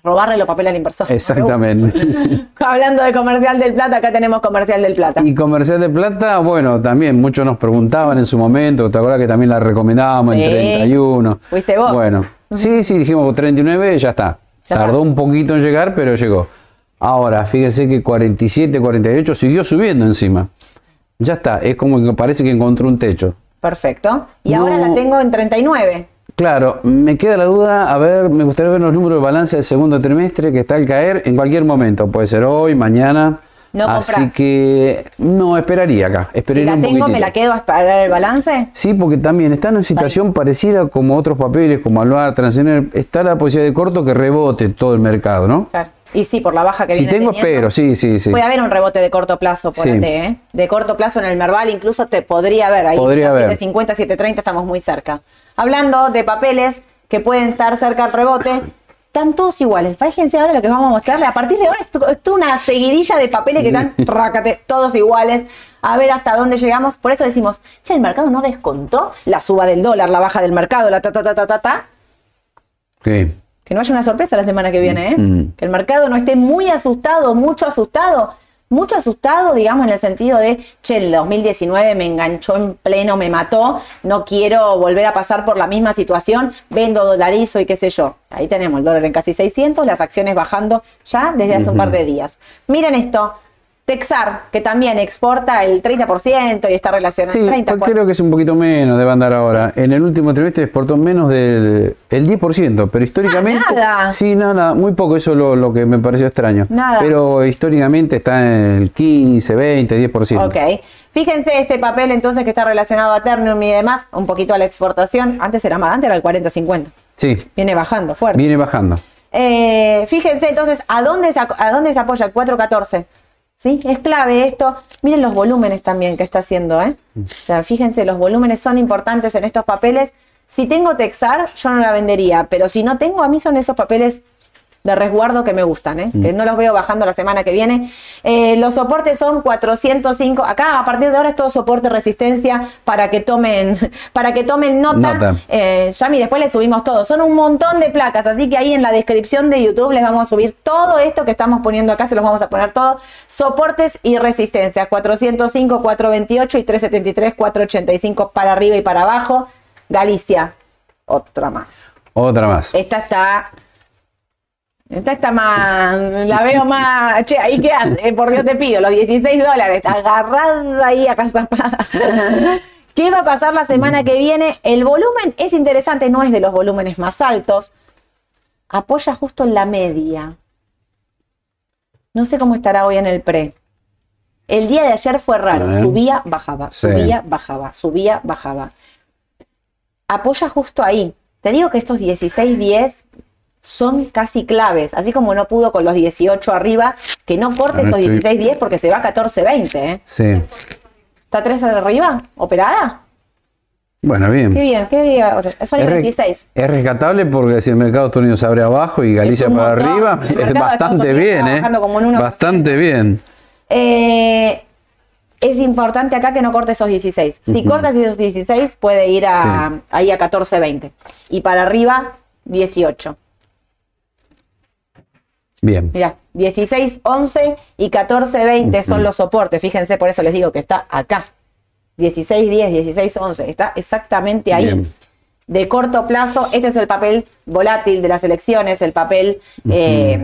Robarle los papeles al inversor. Exactamente. Hablando de Comercial del Plata, acá tenemos Comercial del Plata. Y Comercial de Plata, bueno, también muchos nos preguntaban en su momento, ¿te acuerdas que también la recomendábamos Sí. en 31? Fuiste vos. Bueno, sí, sí, dijimos 39, ya está. Ya Tardó está. un poquito en llegar, pero llegó. Ahora, fíjese que 47, 48 siguió subiendo encima. Ya está, es como que parece que encontró un techo. Perfecto. Y No. ahora la tengo en 39. Claro, me queda la duda, a ver, me gustaría ver los números de balance del segundo trimestre que está al caer en cualquier momento, puede ser hoy, mañana. No Así compras. que no, esperaría acá, Si esperaría la un tengo, me la quedo a esperar el balance. Sí, porque también está en una situación parecida como otros papeles, como Alvar, Transcener. Está la posibilidad de corto que rebote todo el mercado, ¿no? Claro. Y sí, por la baja que Si viene tengo, teniendo, espero, sí, sí, sí. Puede haber un rebote de corto plazo por Sí. ¿eh? De corto plazo en el Merval incluso te podría haber ahí. Podría haber. 750, 730 estamos muy cerca. Hablando de papeles que pueden estar cerca al rebote, están todos iguales. Fíjense ahora lo que vamos a mostrarle. A partir de ahora es, es una seguidilla de papeles que están trácate, todos iguales. A ver hasta dónde llegamos. Por eso decimos, che, el mercado no descontó la suba del dólar, la baja del mercado, la ta ta ta ta ta ta. Sí. Que no haya una sorpresa la semana que viene, ¿eh? Mm. Que el mercado no esté muy asustado, mucho asustado. Mucho asustado, digamos, en el sentido de, che, el 2019 me enganchó en pleno, me mató, no quiero volver a pasar por la misma situación, vendo, dolarizo y qué sé yo. Ahí tenemos el dólar en casi 600, las acciones bajando ya desde hace un par de días. Miren esto, Texar, que también exporta el 30% y está relacionado Sí, al 30%. pues creo que es un poquito menos, debe andar ahora. En el último trimestre exportó menos del el 10%, pero históricamente... Ah, nada. Sí, nada, muy poco, eso es lo, lo que me pareció extraño. Nada. Pero históricamente está en el 15, 20, 10%. Ok. Fíjense este papel entonces que está relacionado a Ternium y demás, un poquito a la exportación. Antes era más, antes era el 40-50. Sí, Viene bajando fuerte. viene bajando. Eh, fíjense entonces a dónde, se, a dónde se apoya el 414. ¿Sí? Es clave esto. Miren los volúmenes también que está haciendo. ¿eh? O sea, fíjense, los volúmenes son importantes en estos papeles. Si tengo Texar, yo no la vendería, pero si no tengo, a mí son esos papeles de resguardo que me gustan, ¿eh? que no los veo bajando la semana que viene. Eh, los soportes son 405. Acá a partir de ahora es todo soporte resistencia para que tomen, para que tomen nota. Nota. Eh, Yami, después le subimos todo. Son un montón de placas, así que ahí en la descripción de YouTube les vamos a subir todo esto que estamos poniendo acá, se los vamos a poner todos. Soportes y resistencias, 405, 428 y 373, 485 para arriba y para abajo. Galicia, otra más. Otra más. Esta está. Esta está más. La veo más. Che, ahí qué hace. Eh, por Dios te pido, los 16 dólares. Agarrada ahí a casa. ¿Qué va a pasar la semana que viene? El volumen es interesante, no es de los volúmenes más altos. Apoya justo en la media. No sé cómo estará hoy en el pre. El día de ayer fue raro. Subía, bajaba, Sí. subía, bajaba, subía, bajaba. Apoya justo ahí. Te digo que estos 16-10 son casi claves. Así como no pudo con los 18 arriba, que no corte A ver, esos estoy- 16-10 porque se va a 14-20. ¿eh? Sí. ¿Está 3 arriba? ¿Operada? Bueno, bien. Qué bien, qué día. Son Es, re- 26. es rescatable porque si el mercado Estados Unidos abre abajo y Galicia para montón. arriba, El es de bastante bien, ¿eh? como en 1%. Bastante bien. Eh, es importante acá que no corte esos 16. Si cortas esos 16, puede ir a, Sí. ahí a 14-20. Y para arriba, 18. Bien. Mirá, 16, 11 y 14, 20 son los soportes. Fíjense, por eso les digo que está acá. 16, 10, 16, 11. Está exactamente ahí. Bien. De corto plazo, este es el papel volátil de las elecciones, el papel eh,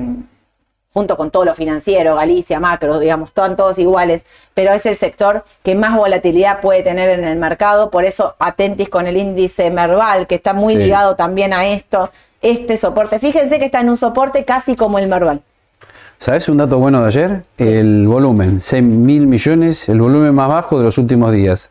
junto con todo lo financiero, Galicia, macro, digamos, están todos iguales, pero es el sector que más volatilidad puede tener en el mercado, por eso atentis con el índice Merval, que está muy Sí. ligado también a esto, este soporte. Fíjense que está en un soporte casi como el Merval. ¿Sabes un dato bueno de ayer? El volumen, 6 mil millones, el volumen más bajo de los últimos días.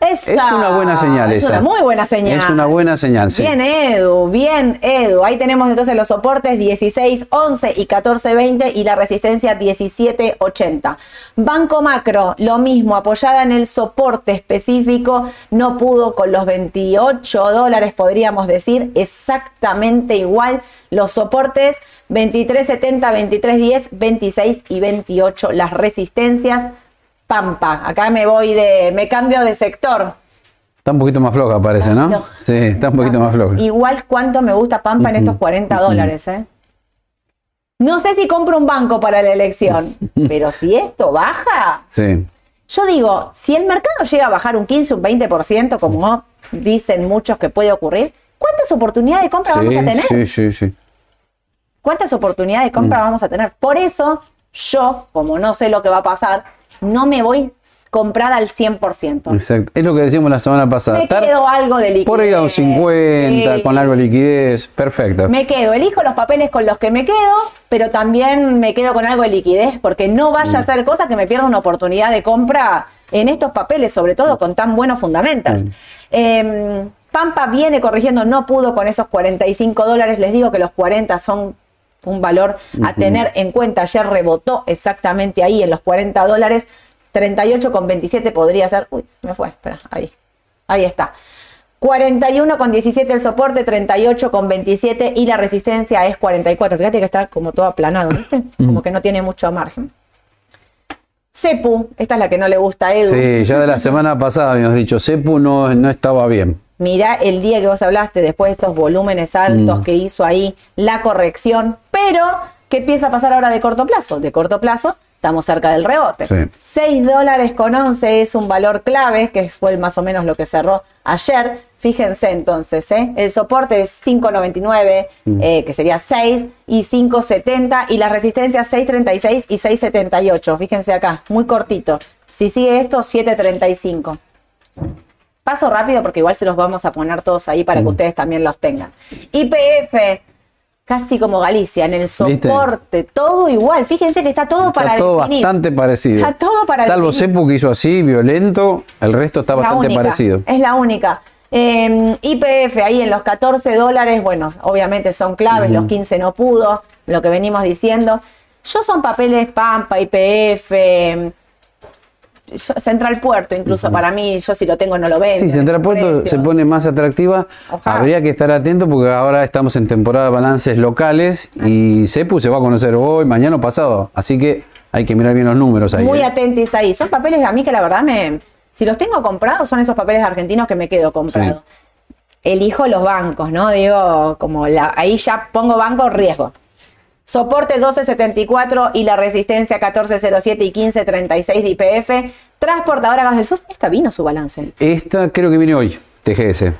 Esa, Es una buena señal Es esa. una muy buena señal. Es una buena señal, sí. Bien, Edu, bien, Edu. Ahí tenemos entonces los soportes 16, 11 y 14, 20 y la resistencia 17, 80. Banco Macro, lo mismo, apoyada en el soporte específico, no pudo con los 28 dólares, podríamos decir, exactamente igual. Los soportes 23, 70, 23, 10, 26 y 28. Las resistencias, Pampa. Acá me voy de, me cambio de sector. Está un poquito más floja, parece, ¿no? Sí, está un poquito más floja. Igual cuánto me gusta Pampa en estos 40 dólares, ¿eh? No sé si compro un banco para la elección, pero si esto baja, Sí. yo digo, si el mercado llega a bajar un 15, un 20%, como dicen muchos que puede ocurrir, ¿cuántas oportunidades de compra vamos a tener? Sí, sí, sí. ¿Cuántas oportunidades de compra vamos a tener? Por eso, yo, como no sé lo que va a pasar, no me voy comprada al 100%. Exacto. Es lo que decíamos la semana pasada. Me quedo algo de liquidez. Por ahí a un 50, Sí. con algo de liquidez. Perfecto. Me quedo, elijo los papeles con los que me quedo, pero también me quedo con algo de liquidez, porque no vaya a ser cosa que me pierda una oportunidad de compra en estos papeles, sobre todo con tan buenos fundamentos. Eh, Pampa viene corrigiendo, no pudo con esos 45 dólares, les digo que los 40 son un valor a tener en cuenta. Ayer rebotó exactamente ahí en los 40 dólares, 38 con 27 podría ser, uy, me fue, espera, ahí, ahí está. 41 con 17 el soporte, 38 con 27 y la resistencia es 44. Fíjate que está como todo aplanado, ¿viste? Como que no tiene mucho margen. Cepu, esta es la que no le gusta a Edu. Sí, ya de la semana pasada habíamos dicho, Cepu no, no estaba bien. Mirá el día que vos hablaste, después de estos volúmenes altos que hizo ahí, la corrección, pero ¿qué empieza a pasar ahora de corto plazo? De corto plazo, estamos cerca del rebote. Sí. 6 dólares con 11 es un valor clave, que fue más o menos lo que cerró ayer. Fíjense entonces, ¿eh? el soporte es 5.99, eh, que sería 6, y 5.70, y las resistencias 6.36 y 6.78. Fíjense acá, muy cortito. Si sigue esto, 7.35. Paso rápido porque igual se los vamos a poner todos ahí para que ustedes también los tengan. IPF, casi como Galicia, en el soporte, todo igual. Fíjense que está todo para Está todo definir. bastante parecido. Está todo para Salvo. Cepu que hizo así, violento, el resto está la bastante única, parecido. Es la única. Eh, IPF ahí en los 14 dólares, bueno, obviamente son claves, los 15 no pudo, lo que venimos diciendo. Yo son papeles Pampa, IPF, Central Puerto, incluso para mí, yo si lo tengo no lo vendo. Sí, Central Puerto se pone más atractiva. Ojalá. Habría que estar atento porque ahora estamos en temporada de balances locales y CEPU se va a conocer hoy, mañana o pasado. Así que hay que mirar bien los números ahí. Muy ¿eh? atentis ahí. Son papeles a mí que la verdad me. Si los tengo comprados, son esos papeles argentinos que me quedo comprado. Elijo los bancos, ¿no? Digo, como la, ahí ya pongo banco riesgo. Soporte 1274 y la resistencia 1407 y 1536 de IPF. Transportadora Gas del Sur. Esta vino su balance. Esta creo que viene hoy, TGS.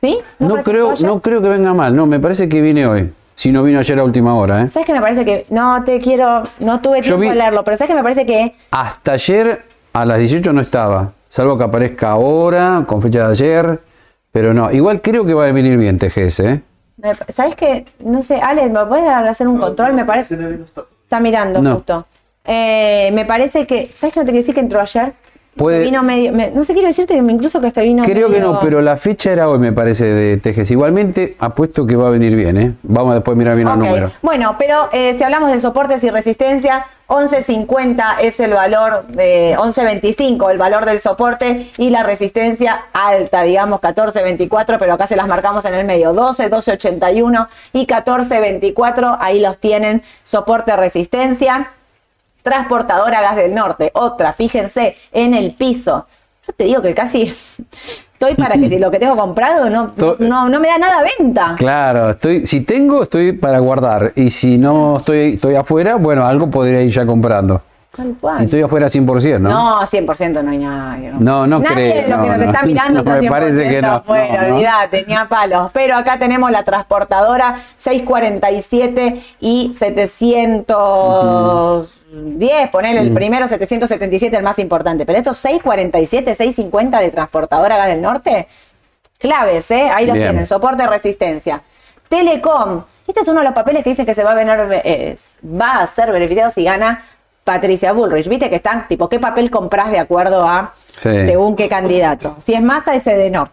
¿Sí? No, creo, ayer? no creo que venga mal, no, me parece que viene hoy. Si no vino ayer a última hora, ¿eh? ¿Sabes que me parece que.? No te quiero. No tuve tiempo vi- de leerlo, pero ¿sabes que me parece que. Hasta ayer a las 18 no estaba, salvo que aparezca ahora, con fecha de ayer, pero no. Igual creo que va a venir bien TGS, ¿eh? Me- ¿Sabes que No sé, Ale, ¿me puedes dar- hacer un control? Me parece. Está mirando No. justo. Eh, me parece que. ¿Sabes que no te quiero decir que entró ayer? Puede- Vino medio. me- no sé, quiero decirte que incluso que hasta vino. Creo que no, pero la fecha era hoy, me parece, de TGS. Igualmente, apuesto que va a venir bien, ¿eh? Vamos a después mirar bien Ok. los números. Bueno, pero eh, si hablamos de soportes y resistencia, 11.50 es el valor, de 11.25 el valor del soporte y la resistencia alta, digamos 14.24, pero acá se las marcamos en el medio, 12, 12.81 y 14.24, ahí los tienen, soporte, resistencia. Transportadora Gas del Norte, otra, fíjense, en el piso. Yo te digo que casi estoy para que si lo que tengo comprado no, no, no me da nada a venta. Claro, estoy, si tengo, estoy para guardar. Y si no estoy, estoy afuera, bueno, algo podría ir ya comprando. Tal cual. Si estoy afuera 100%, ¿no? No, 100% no hay nadie. No, no nadie creo, de los que no, nos no. está mirando No, está me parece 100% que no, afuera, no, no. olvidate, ni a palos. Pero acá tenemos la transportadora 647 y 710, ponele el primero 777 el más importante. Pero estos 647, 650 de transportadora Gas del Norte, claves, ¿eh? Ahí los Bien. tienen, soporte, resistencia. Telecom, este es uno de los papeles que dicen que se va a, vener- eh, va a ser beneficiado si gana Patricia Bullrich. Viste que están, tipo, ¿qué papel compras de acuerdo a Sí. según qué candidato? Si es Massa, es Edenor.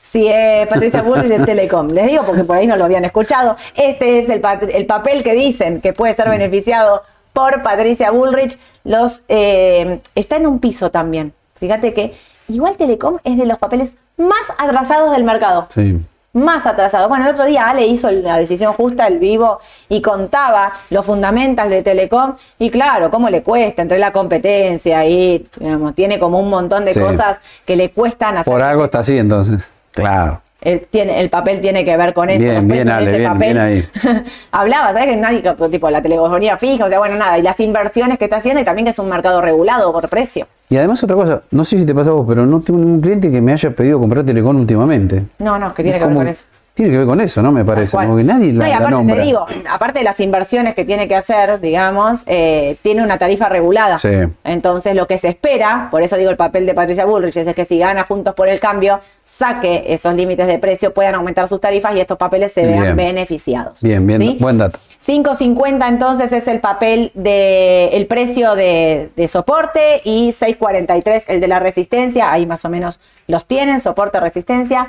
Si es Patricia Bullrich, es Telecom. Les digo porque por ahí no lo habían escuchado. Este es el, el papel que dicen que puede ser beneficiado por Patricia Bullrich. Los, eh, está en un piso también. Fíjate que igual Telecom es de los papeles más atrasados del mercado Sí. más atrasado. Bueno, el otro día Ale hizo la decisión justa, el vivo, y contaba los fundamentals de Telecom. Y claro, cómo le cuesta entre la competencia y digamos, tiene como un montón de Sí. cosas que le cuestan hacer. Por algo está así, entonces. Claro. El, tiene, el papel tiene que ver con eso. Bien, bien, Ale, ese bien, bien ahí. Hablaba, ¿sabes? Que nadie, tipo la telefonía fija, o sea, bueno, nada. Y las inversiones que está haciendo y también que es un mercado regulado por precio. Y además otra cosa, no sé si te pasa a vos, pero no tengo ningún cliente que me haya pedido comprar Telecom últimamente. No, no, que tiene Es que ver con eso. Tiene que ver con eso, ¿no? Me parece. Como que nadie la, No, y aparte nombra. te digo, aparte de las inversiones que tiene que hacer, digamos, eh, tiene una tarifa regulada. Sí. Entonces, lo que se espera, por eso digo el papel de Patricia Bullrich, es que si gana Juntos por el Cambio, saque esos límites de precio, puedan aumentar sus tarifas y estos papeles se vean Bien. beneficiados. Bien, bien, ¿Sí? buen dato. 5.50 entonces es el papel de el precio de, de soporte y 6.43 el de la resistencia, ahí más o menos los tienen, soporte, resistencia.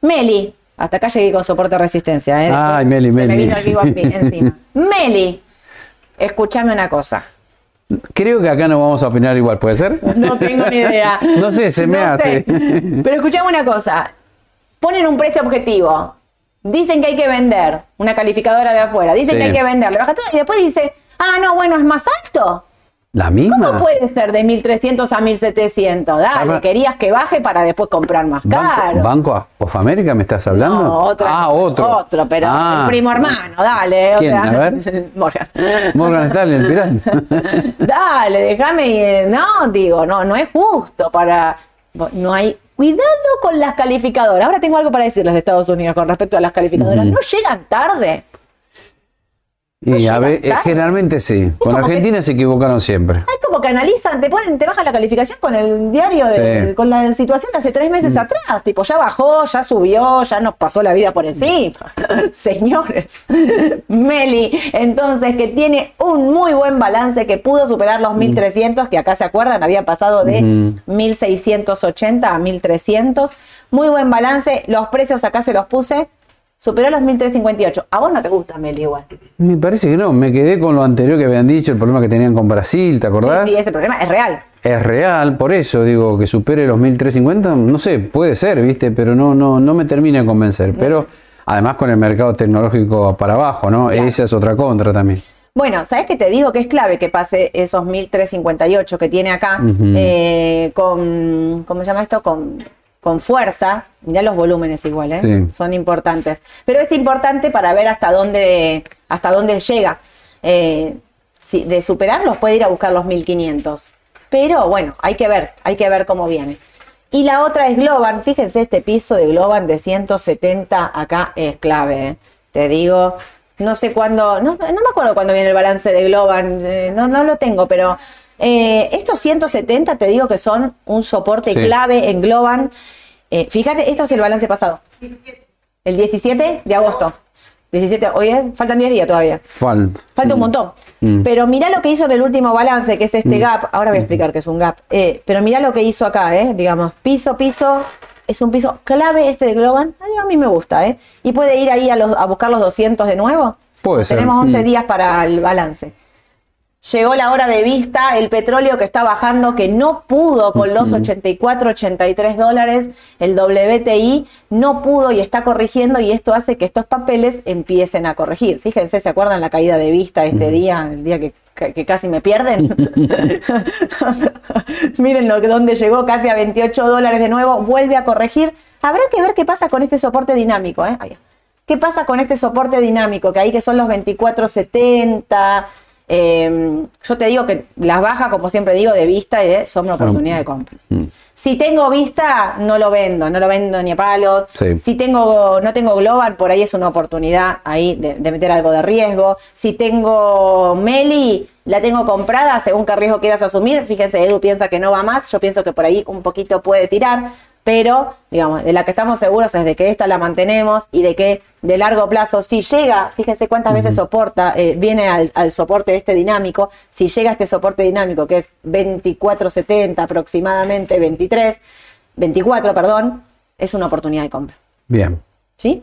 Meli, hasta acá llegué con soporte, resistencia. ¿eh? Ay, Meli, Se me Meli. vino el vivo en- encima. Meli, escúchame una cosa. Creo que acá no vamos a opinar igual, ¿puede ser? No tengo ni idea. No sé, se me No hace. sé. Pero escuchame una cosa. Ponen un precio objetivo. Dicen que hay que vender. Una calificadora de afuera. Dicen Sí. que hay que vender. Le baja todo y después dice, ah, no, bueno, es más alto. ¿La misma? ¿Cómo puede ser de 1300 a 1700? Dale, Ah, querías que baje para después comprar más caro. ¿Banco, Banco of America me estás hablando? No, otra- ah, otro. Otro, pero Ah. el primo hermano, dale. o ¿Quién? sea, A ver. Morgan. Morgan Stanley, el pirata. Dale, déjame. eh, No, digo, no, no es justo para. No hay. Cuidado con las calificadoras. Ahora tengo algo para decirles de Estados Unidos con respecto a las calificadoras. No llegan tarde. Y a llegan ver, eh, tarde. generalmente sí. Con que- Argentina se equivocaron siempre. Hay como que analizan, te ponen, te bajan la calificación con el diario, de- Sí. con la situación de hace tres meses atrás. Tipo, ya bajó, ya subió, ya nos pasó la vida por encima. Señores. Meli, entonces, que tiene un muy buen balance, que pudo superar los 1300, que acá se acuerdan, había pasado de 1680 a 1300. Muy buen balance. Los precios acá se los puse. Superó los 1358. A vos no te gusta, Meli, igual. Me parece que no. Me quedé con lo anterior que habían dicho, el problema que tenían con Brasil, ¿te acordás? Sí, sí, ese problema es real. Es real, por eso digo que supere los 1350, no sé, puede ser, ¿viste? Pero no, no, no me termina de convencer. Pero además con el mercado tecnológico para abajo, ¿no? Claro. Esa es otra contra también. Bueno, ¿sabes qué te digo? Que es clave que pase esos 1358 que tiene acá eh, con, ¿cómo se llama esto? Con, con fuerza. Mirá los volúmenes igual, ¿eh? Sí. Son importantes. Pero es importante para ver hasta dónde, hasta dónde llega. Eh, si de superarlos puede ir a buscar los 1500. Pero bueno, hay que ver, hay que ver cómo viene. Y la otra es Globan. Fíjense, este piso de Globan de 170 acá es clave. ¿eh? Te digo, no sé cuándo, no, no me acuerdo cuándo viene el balance de Globan, eh, no, no lo tengo, pero eh, estos 170 te digo que son un soporte Sí. clave en Globan. Eh, fíjate, esto es el balance pasado. El 17 de agosto. 17, hoy es- faltan 10 días todavía. Falta. Falta un montón. Mm. Pero mirá lo que hizo en el último balance, que es este gap. Ahora voy a explicar qué es un gap. Eh, pero mirá lo que hizo acá, ¿eh? Digamos, piso, piso. Es un piso clave este de Globan. A mí me gusta, ¿eh? Y puede ir ahí a, los- a buscar los 200 de nuevo. Puede ser. Tenemos 11 Mm. días para el balance. Llegó la hora de vista, el petróleo que está bajando, que no pudo con los 84, 83 dólares, el WTI no pudo y está corrigiendo y esto hace que estos papeles empiecen a corregir. Fíjense, ¿se acuerdan la caída de vista este día, el día que, que casi me pierden? Miren lo que donde llegó, casi a 28 dólares de nuevo, vuelve a corregir. Habrá que ver qué pasa con este soporte dinámico, ¿eh? ¿Qué pasa con este soporte dinámico? Que ahí que son los 24.70. eh, yo te digo que las bajas, como siempre digo, de vista eh, son una oportunidad de compra. Si tengo vista, no lo vendo, no lo vendo ni a palos. Sí. Si tengo, no tengo global, por ahí es una oportunidad ahí de, de meter algo de riesgo. Si tengo Meli, la tengo comprada, según qué riesgo quieras asumir. Fíjense, Edu piensa que no va más, yo pienso que por ahí un poquito puede tirar. Pero, digamos, de la que estamos seguros es de que esta la mantenemos y de que de largo plazo, si llega, fíjense cuántas veces soporta, eh, viene al, al soporte este dinámico, si llega este soporte dinámico que es 24.70 aproximadamente, 23, 24, perdón, es una oportunidad de compra. Bien. ¿Sí?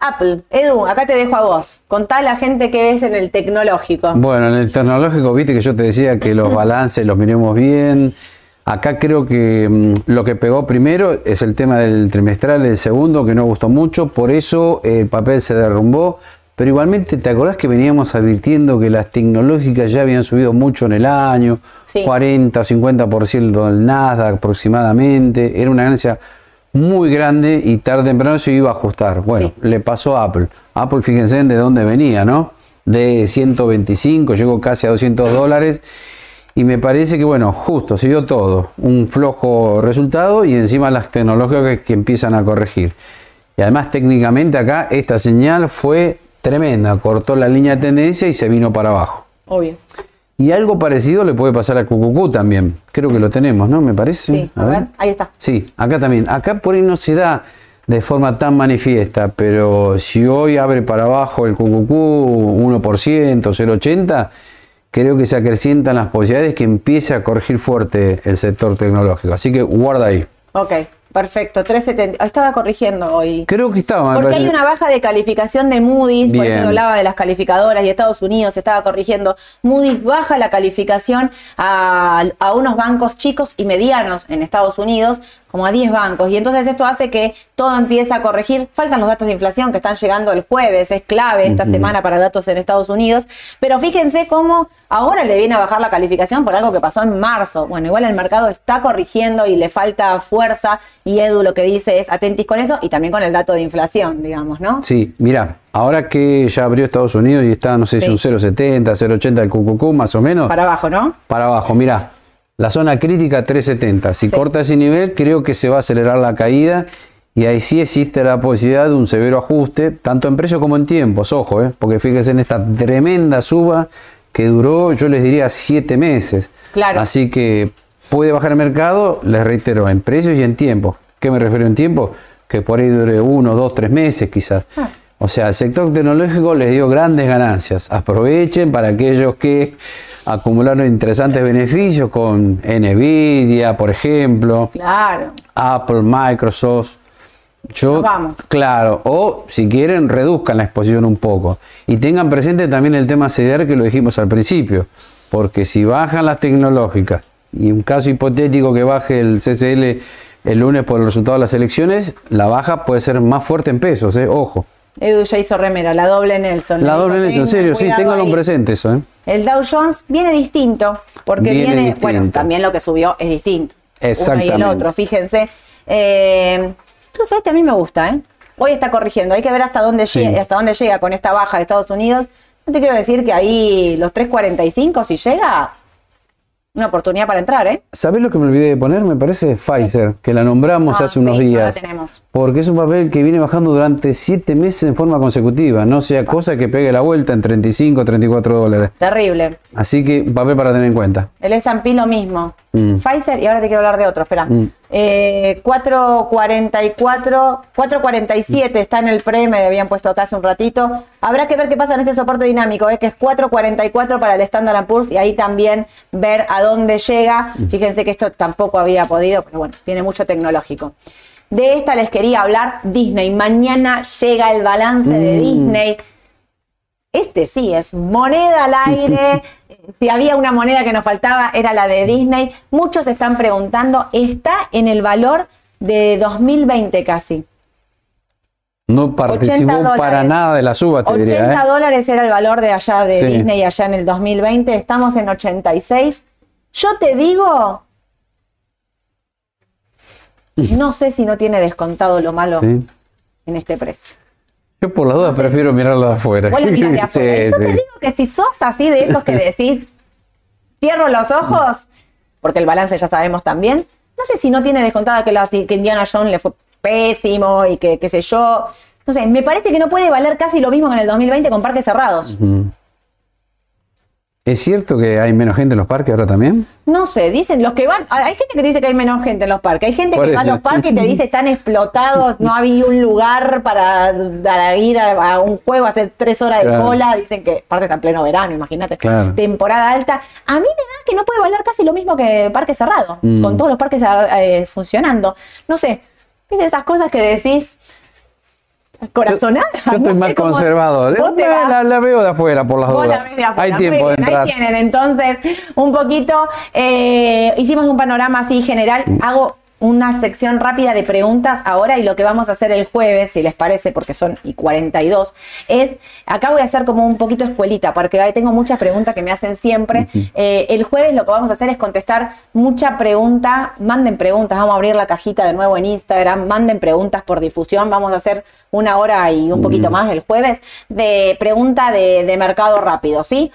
Apple, Edu, acá te dejo a vos. Contá a la gente que ves en el tecnológico. Bueno, en el tecnológico, viste que yo te decía que los balances los miremos bien. Acá creo que mm, lo que pegó primero es el tema del trimestral, el segundo, que no gustó mucho, por eso el papel se derrumbó. Pero igualmente, ¿te acordás que veníamos advirtiendo que las tecnológicas ya habían subido mucho en el año? Sí. 40 o 50% del Nasdaq aproximadamente. Era una ganancia muy grande y tarde o temprano se iba a ajustar. Bueno, Sí. le pasó a Apple. Apple, fíjense de dónde venía, ¿no? De 125, llegó casi a 200 dólares. Y me parece que, bueno, justo, siguió todo. Un flojo resultado y encima las tecnológicas que, que empiezan a corregir. Y además, técnicamente acá, esta señal fue tremenda. Cortó la línea de tendencia y se vino para abajo. Obvio. Y algo parecido le puede pasar a QQQ también. Creo que lo tenemos, ¿no? Me parece. Sí, a, ver. ahí está. Sí, acá también. Acá por ahí no se da de forma tan manifiesta, pero si hoy abre para abajo el QQQ 1%, 0,80, creo que se acrecientan las posibilidades que empiece a corregir fuerte el sector tecnológico. Así que guarda ahí. Ok, perfecto. 370. Estaba corrigiendo hoy. Creo que estaba. Porque hay una baja de calificación de Moody's, por eso hablaba de las calificadoras y Estados Unidos se estaba corrigiendo. Moody's baja la calificación a, a unos bancos chicos y medianos en Estados Unidos, como a 10 bancos. Y entonces esto hace que todo empiece a corregir. Faltan los datos de inflación que están llegando el jueves, es clave esta semana para datos en Estados Unidos. Pero fíjense cómo ahora le viene a bajar la calificación por algo que pasó en marzo. Bueno, igual el mercado está corrigiendo y le falta fuerza. Y Edu lo que dice es atentis con eso y también con el dato de inflación, digamos, ¿no? Sí, mira, ahora que ya abrió Estados Unidos y está, no sé si Sí. un 0,70, 0,80 el QQQ, más o menos. Para abajo, ¿no? para abajo, mira, la zona crítica 370. Si Sí. corta ese nivel, creo que se va a acelerar la caída y ahí sí existe la posibilidad de un severo ajuste, tanto en precio como en tiempos, ojo, ¿eh? porque fíjense en esta tremenda suba que duró, yo les diría, siete meses. Claro. Así que puede bajar el mercado, les reitero, en precios y en tiempo. ¿Qué me refiero en tiempo? Que por ahí dure uno, dos, tres meses quizás. Ah. O sea, el sector tecnológico les dio grandes ganancias. Aprovechen para aquellos que acumularon interesantes beneficios con Nvidia, por ejemplo, Claro. Apple, Microsoft. Yo, Nos vamos. claro, o si quieren, reduzcan la exposición un poco. Y tengan presente también el tema CDR que lo dijimos al principio. Porque si bajan las tecnológicas, y un caso hipotético que baje el CCL el lunes por el resultado de las elecciones, la baja puede ser más fuerte en pesos, ¿eh? ojo. Edu ya hizo remera, la doble Nelson. La Le doble Nelson, en "Tenga serio, sí, ténganlo ahí". presente eso. ¿eh? El Dow Jones viene distinto, porque Viene viene, distinto. bueno, también lo que subió es distinto. Uno y el Exactamente. otro, fíjense. Eh, incluso este a mí me gusta, ¿eh? Hoy está corrigiendo, hay que ver hasta dónde, Sí. llega, hasta dónde llega con esta baja de Estados Unidos. No te quiero decir que ahí los 3.45, si llega, una oportunidad para entrar, ¿eh? ¿Sabés lo que me olvidé de poner? Me parece Pfizer, que la nombramos Ah, hace unos sí, no la días. tenemos. Porque es un papel que viene bajando durante siete meses en forma consecutiva. No sea cosa que pegue la vuelta en 35, 34 dólares. Terrible. Así que papel para tener en cuenta. El S&P lo mismo. Mm. Pfizer, y ahora te quiero hablar de otro, espera. Mm. Eh, 4.44, 4.47 está en el pre, me habían puesto acá hace un ratito. Habrá que ver qué pasa en este soporte dinámico, eh, que es 4.44 para el Standard Poor's y ahí también ver a dónde llega. Mm. Fíjense que esto tampoco había podido, pero bueno, tiene mucho tecnológico. De esta les quería hablar, Disney. Mañana llega el balance Mm. de Disney. Este sí es moneda al aire. si había una moneda que nos faltaba era la de Disney. Muchos están preguntando, está en el valor de 2020 casi. No 80 participó para nada de la suba, te 80 diría. ¿eh? dólares era el valor de allá de Sí. Disney allá en el 2020. Estamos en 86. Yo te digo, no sé si no tiene descontado lo malo Sí. en este precio. Yo por las dudas sé. prefiero mirarlo de afuera. Vos mirás de afuera. Sí, Yo te digo que si sos así de esos que decís, cierro los ojos, porque el balance ya sabemos también, no sé si no tiene descontada que, la- que Indiana Jones le fue pésimo y que qué sé yo. No sé, me parece que no puede valer casi lo mismo que en el 2020 con parques cerrados. ¿Es cierto que hay menos gente en los parques ahora también? No sé, dicen los que van. Hay gente que dice que hay menos gente en los parques. Hay gente que va a los parques y te dice están explotados, no había un lugar para, para ir a, a un juego, hacer tres horas de cola. Dicen que aparte está en pleno verano, imagínate. Claro. Temporada alta. A mí me da que no puede valer casi lo mismo que parque cerrado, Mm. con todos los parques eh, funcionando. No sé, ¿viste esas cosas que decís? Corazonada. Yo estoy más cómo- conservador. Vos te la, vas- la- la veo de afuera por las Vos dudas. la ves de afuera. Hay tiempo de bien, entrar. Ahí tienen, entonces, un poquito. eh, hicimos un panorama así general. Hago una sección rápida de preguntas ahora y lo que vamos a hacer el jueves, si les parece, porque son y 42, es, acá voy a hacer como un poquito escuelita, porque tengo muchas preguntas que me hacen siempre. Eh, el jueves lo que vamos a hacer es contestar mucha pregunta, manden preguntas, vamos a abrir la cajita de nuevo en Instagram, manden preguntas por difusión, vamos a hacer una hora y un poquito más el jueves de pregunta de, de mercado rápido, ¿sí?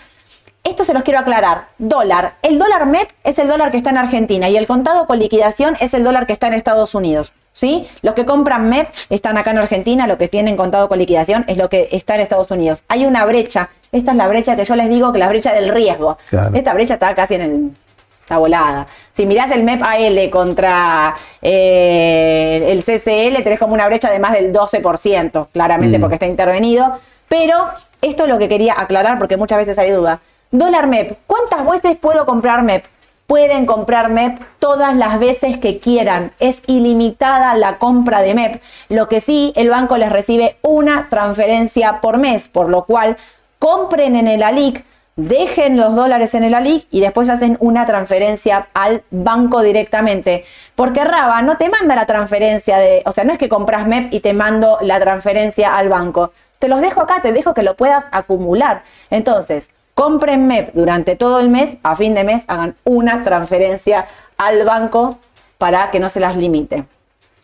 Esto se los quiero aclarar. Dólar. El dólar MEP es el dólar que está en Argentina y el contado con liquidación es el dólar que está en Estados Unidos. ¿Sí? Los que compran MEP están acá en Argentina, lo que tienen contado con liquidación es lo que está en Estados Unidos. Hay una brecha. Esta es la brecha que yo les digo que la brecha del riesgo. Claro. Esta brecha está casi en el. Está volada. Si mirás el MEP AL contra eh, el CCL, tenés como una brecha de más del 12%, claramente porque está intervenido. Pero esto es lo que quería aclarar porque muchas veces hay duda. Dólar MEP, ¿cuántas veces puedo comprar MEP? Pueden comprar MEP todas las veces que quieran. Es ilimitada la compra de MEP. Lo que sí, el banco les recibe una transferencia por mes, por lo cual compren en el ALIC, dejen los dólares en el ALIC y después hacen una transferencia al banco directamente. Porque Raba no te manda la transferencia de, o sea, no es que compras MEP y te mando la transferencia al banco. Te los dejo acá, te dejo que lo puedas acumular. Entonces, compren MEP durante todo el mes, a fin de mes hagan una transferencia al banco para que no se las limite.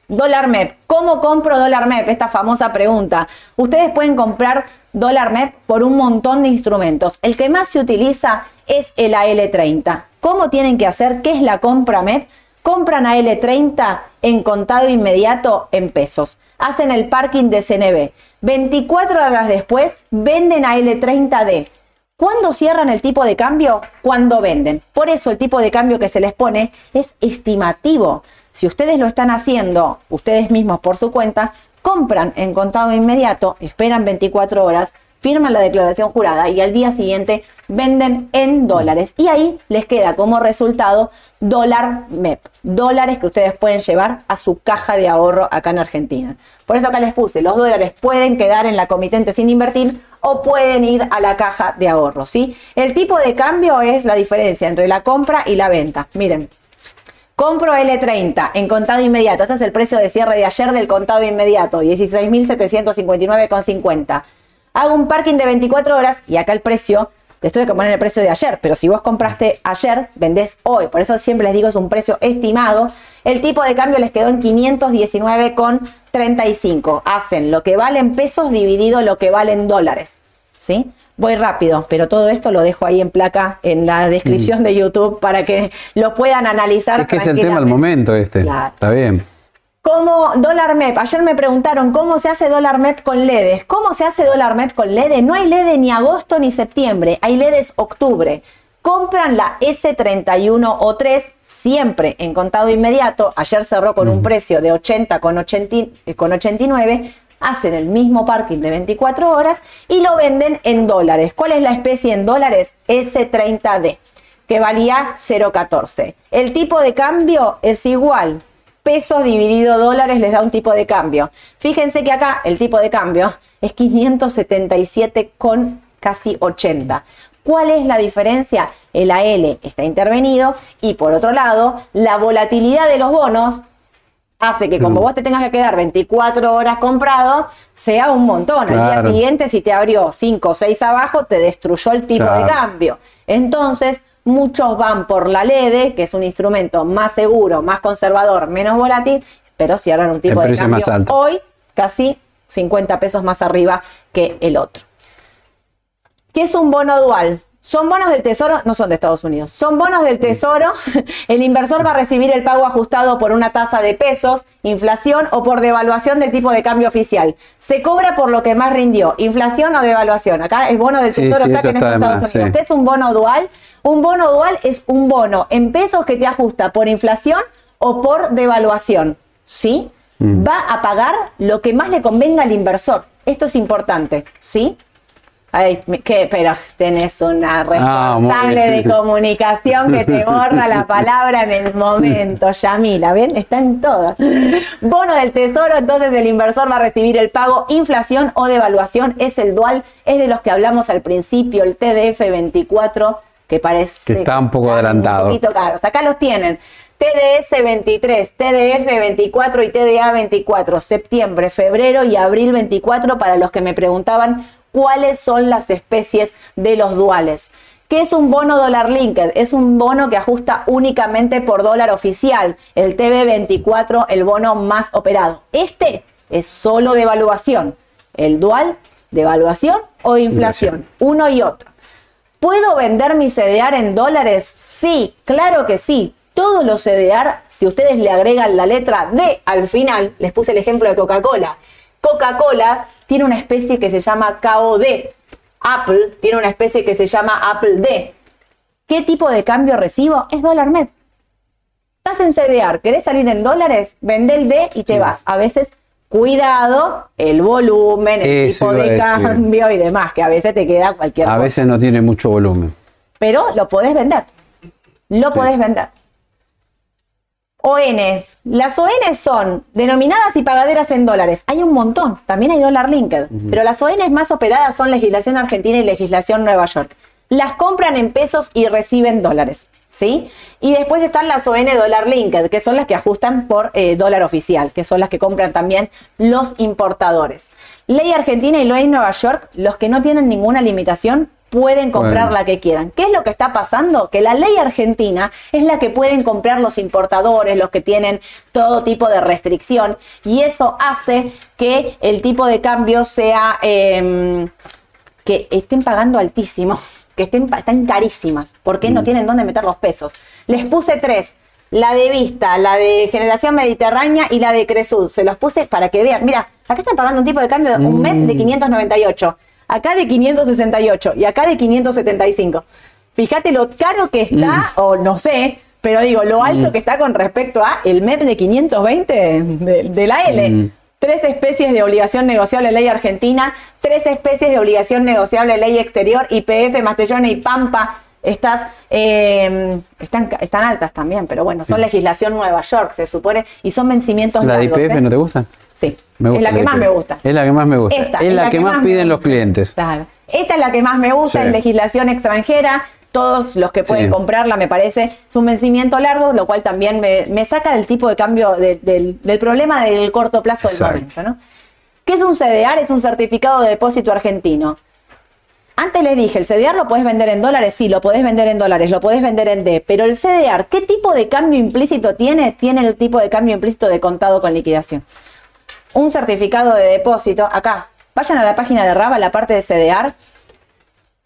Dólar MEP. ¿Cómo compro dólar MEP? Esta famosa pregunta. Ustedes pueden comprar dólar MEP por un montón de instrumentos. El que más se utiliza es el AL30. ¿Cómo tienen que hacer? ¿Qué es la compra MEP? compran a L30 en contado inmediato en pesos. Hacen el parking de CNB. 24 horas después venden a L30D. ¿Cuándo cierran el tipo de cambio? Cuando venden. Por eso el tipo de cambio que se les pone es estimativo. Si ustedes lo están haciendo ustedes mismos por su cuenta, compran en contado inmediato, esperan 24 horas, firman la declaración jurada y al día siguiente venden en dólares. Y ahí les queda como resultado dólar MEP, dólares que ustedes pueden llevar a su caja de ahorro acá en Argentina. Por eso acá les puse, los dólares pueden quedar en la comitente sin invertir o pueden ir a la caja de ahorro, ¿sí? El tipo de cambio es la diferencia entre la compra y la venta. Miren, Compro L30 en contado inmediato. Este es el precio de cierre de ayer del contado inmediato, 16.759,50. Hago un parking de 24 horas y acá el precio, les tuve que poner el precio de ayer, pero si vos compraste ayer, vendés hoy. Por eso siempre les digo es un precio estimado. El tipo de cambio les quedó en 519,35. Hacen lo que vale en pesos dividido lo que vale en dólares. ¿Sí? Voy rápido, pero todo esto lo dejo ahí en placa en la descripción mm. de YouTube para que lo puedan analizar. Es que es el tema del momento este. Está bien. ¿Cómo dólar MEP? Ayer me preguntaron cómo se hace dólar MEP con LEDs. ¿Cómo se hace dólar MEP con LED? No hay LED ni agosto ni septiembre, hay LEDs octubre. Compran la S31 o 3 siempre en contado inmediato. Ayer cerró con un precio de 80 con, 80 con 89 hacen el mismo parking de 24 horas y lo venden en dólares. ¿Cuál es la especie en dólares? S30D, que valía 0,14. El tipo de cambio es igual. Pesos dividido dólares les da un tipo de cambio. Fíjense que acá el tipo de cambio es 577 con casi 80. ¿Cuál es la diferencia? El AL está intervenido y por otro lado, la volatilidad de los bonos hace que como vos te tengas que quedar 24 horas comprado, sea un montón. Al día siguiente, si te abrió 5 o 6 abajo, te destruyó el tipo de cambio. Entonces, muchos van por la LED, que es un instrumento más seguro, más conservador, menos volátil, pero cierran un tipo de cambio hoy casi 50 pesos más arriba que el otro. ¿Qué es un bono dual? Son bonos del Tesoro, no son de Estados Unidos, son bonos del Tesoro. El inversor va a recibir el pago ajustado por una tasa de pesos, inflación o por devaluación del tipo de cambio oficial. Se cobra por lo que más rindió, inflación o devaluación. Acá es bono del Tesoro, está que en Estados Unidos. ¿Qué es un bono dual? Un bono dual es un bono en pesos que te ajusta por inflación o por devaluación. ¿Sí? Mm. Va a pagar lo que más le convenga al inversor. Esto es importante, ¿sí? Ay, ¿qué? Pero tenés una ah, responsable de comunicación que te borra la palabra en el momento, Yamila, ¿ven? Está en todo. Bono del tesoro, entonces el inversor va a recibir el pago, inflación o devaluación, es el dual, es de los que hablamos al principio, el TDF 24, que parece... Que está un poco adelantado. Un poquito caro. Acá los tienen. TDS 23, TDF 24 y TDA 24, septiembre, febrero y abril 24 para los que me preguntaban cuáles son las especies de los duales. ¿Qué es un bono dólar linked? Es un bono que ajusta únicamente por dólar oficial, el TB24, el bono más operado. Este es solo de evaluación, el dual, devaluación o inflación, uno y otro. ¿Puedo vender mi CDR en dólares? Sí, claro que sí. Todos los CDR, si ustedes le agregan la letra D al final, les puse el ejemplo de Coca-Cola. Coca-Cola tiene una especie que se llama KOD. Apple tiene una especie que se llama Apple D. ¿Qué tipo de cambio recibo? Es dólar MEP. Estás en CDR, ¿querés salir en dólares? Vende el D y te vas. A veces, cuidado, el volumen, el tipo de cambio y demás, que a veces te queda cualquier a cosa. A veces no tiene mucho volumen. Pero lo podés vender. Lo podés vender. ONs. Las ONs son denominadas y pagaderas en dólares. Hay un montón. También hay dólar linked. Pero las ONs más operadas son legislación argentina y legislación Nueva York. Las compran en pesos y reciben dólares. ¿Sí? Y después están las ON dólar linked, que son las que ajustan por eh, dólar oficial, que son las que compran también los importadores. Ley Argentina y ley Nueva York, los que no tienen ninguna limitación, pueden comprar la que quieran. ¿Qué es lo que está pasando? Que la ley argentina es la que pueden comprar los importadores, los que tienen todo tipo de restricción, y eso hace que el tipo de cambio sea em, que estén pagando altísimo, que estén, están carísimas, porque no mm. tienen dónde meter los pesos. Les puse tres. la de Vista, la de Generación Mediterránea y la de Cresud. Se los puse para que vean. Mira, acá están pagando un tipo de cambio, un MEP de 598, acá de 568 y acá de 575. Fíjate lo caro que está, o no sé, pero digo, lo alto que está con respecto a el MEP de 520 de, de la L. Tres especies de obligación negociable ley argentina, tres especies de obligación negociable ley exterior, IPF, Mastellone y Pampa. Estas eh, están, están altas también, pero bueno, son legislación Nueva York, se supone, y son vencimientos ¿La de largos. IPF ¿eh? no te gusta? Sí, Me gusta es la que de más me gusta. Es la que más me gusta. Esta, es la, que, más piden los clientes. Claro. Esta es la que más me gusta Sí. en legislación extranjera. Todos los que pueden Sí. comprarla, me parece, es un vencimiento largo, lo cual también me, me saca del tipo de cambio de- del, del problema del corto plazo del Exacto. momento. ¿no? ¿Qué es un CDR? Es un certificado de depósito argentino. Antes les dije, el CDR lo podés vender en dólares, sí, lo podés vender en dólares, lo podés vender en D, pero el CDR, ¿qué tipo de cambio implícito tiene? Tiene el tipo de cambio implícito de contado con liquidación. Un certificado de depósito, acá, vayan a la página de RABA, la parte de CDR,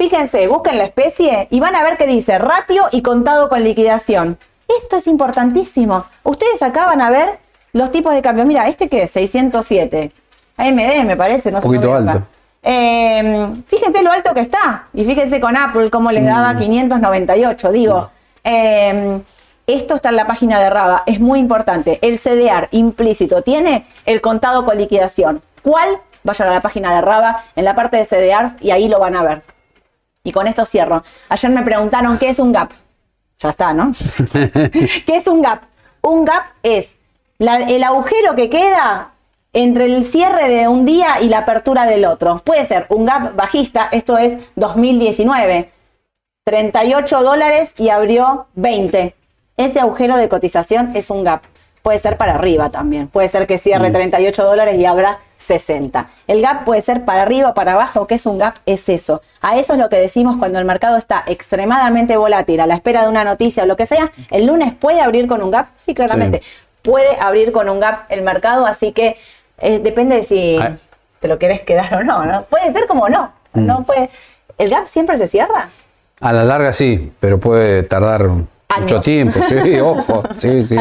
fíjense, busquen la especie y van a ver que dice ratio y contado con liquidación. Esto es importantísimo. Ustedes acá van a ver los tipos de cambio. Mira, este que es 607. AMD me parece, no sé. Poquito veo acá. alto. Eh, fíjense lo alto que está. Y fíjense con Apple cómo les Mm. daba 598. Digo, eh, esto está en la página de Raba. Es muy importante. El CDR implícito tiene el contado con liquidación. ¿Cuál? Vayan a la página de Raba, en la parte de CDRs, y ahí lo van a ver. Y con esto cierro. Ayer me preguntaron qué es un gap. Ya está, ¿no? ¿Qué es un gap? Un gap es la- el agujero que queda entre el cierre de un día y la apertura del otro. Puede ser un gap bajista, esto es 2019. 38 dólares y abrió 20. Ese agujero de cotización es un gap. Puede ser para arriba también. Puede ser que cierre 38 dólares y abra 60. El gap puede ser para arriba para abajo. ¿Qué es un gap? Es eso. A eso es lo que decimos cuando el mercado está extremadamente volátil, a la espera de una noticia o lo que sea. ¿El lunes puede abrir con un gap? Sí, claramente. Puede abrir con un gap el mercado, así que eh, depende de si te lo querés quedar o no, ¿no? Puede ser como no. No puede. ¿El gap siempre se cierra? A la larga sí, pero puede tardar mucho tiempo. Sí, ojo. Sí, sí.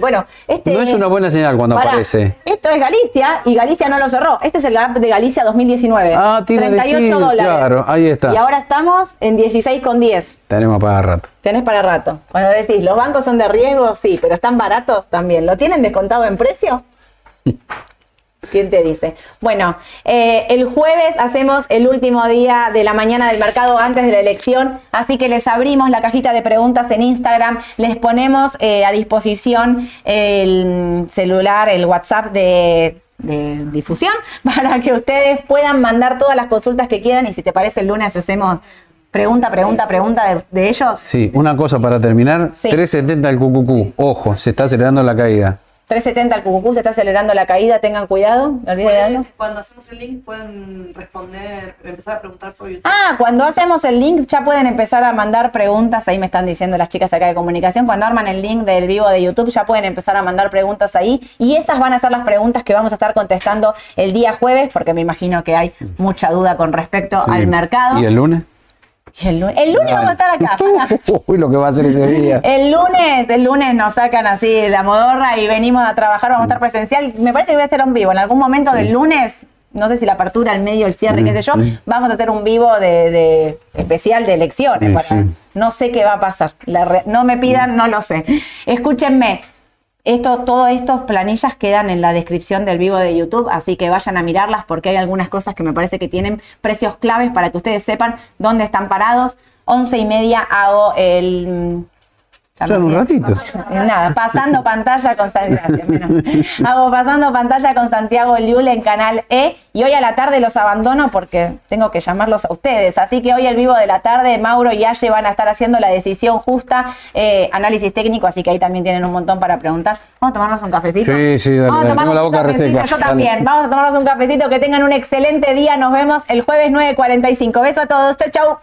Bueno, este. No es una buena señal cuando aparece. Esto es Galicia y Galicia no lo cerró. Este es el gap de Galicia 2019. Ah, tiene 38 destino, dólares. claro, ahí está. Y ahora estamos en 16,10. Tenemos para rato. Tenés para rato. Cuando decís, los bancos son de riesgo, sí, pero están baratos también. ¿Lo tienen descontado en precio? ¿Quién te dice? Bueno, eh, el jueves hacemos el último día de la mañana del mercado antes de la elección, así que les abrimos la cajita de preguntas en Instagram, les ponemos eh, a disposición el celular, el WhatsApp de, de difusión para que ustedes puedan mandar todas las consultas que quieran y si te parece el lunes hacemos pregunta, pregunta, pregunta de, de ellos. Sí, una cosa para terminar. Sí. 370 el QQQ. Ojo, se está acelerando la caída. 370 el cucucú se está acelerando la caída, tengan cuidado, no olviden de darlo. Cuando hacemos el link pueden responder, empezar a preguntar por YouTube. Ah, cuando hacemos el link ya pueden empezar a mandar preguntas, ahí me están diciendo las chicas acá de comunicación, cuando arman el link del vivo de YouTube ya pueden empezar a mandar preguntas ahí y esas van a ser las preguntas que vamos a estar contestando el día jueves porque me imagino que hay mucha duda con respecto Sí. al mercado. ¿Y el lunes? El lunes, el lunes vamos a estar acá. Uy, lo que va a hacer ese día. El lunes, el lunes nos sacan así la modorra y venimos a trabajar, vamos a estar presencial. Me parece que voy a hacer un vivo. En algún momento del lunes, no sé si la apertura, el medio, el cierre, qué sé yo, vamos a hacer un vivo de, de- especial de elecciones. Sí, para- sí. No sé qué va a pasar. La re- no me pidan, no lo sé. Escúchenme. Esto, todas estas planillas quedan en la descripción del vivo de YouTube, así que vayan a mirarlas porque hay algunas cosas que me parece que tienen precios claves para que ustedes sepan dónde están parados. Once y media hago el... en un ratito. Eh, Nada, pasando pantalla con Santiago. Hago pasando pantalla con Santiago Liul en Canal E. Y hoy a la tarde los abandono porque tengo que llamarlos a ustedes. Así que hoy el vivo de la tarde, Mauro y Aye van a estar haciendo la decisión justa, eh, análisis técnico, así que ahí también tienen un montón para preguntar. Vamos a tomarnos un cafecito. Sí, sí, dale, Vamos a tomarnos la un boca reseca. Yo Dale. también. Vamos a tomarnos un cafecito. Que tengan un excelente día. Nos vemos el jueves 9.45. Beso a todos. Chau, chau.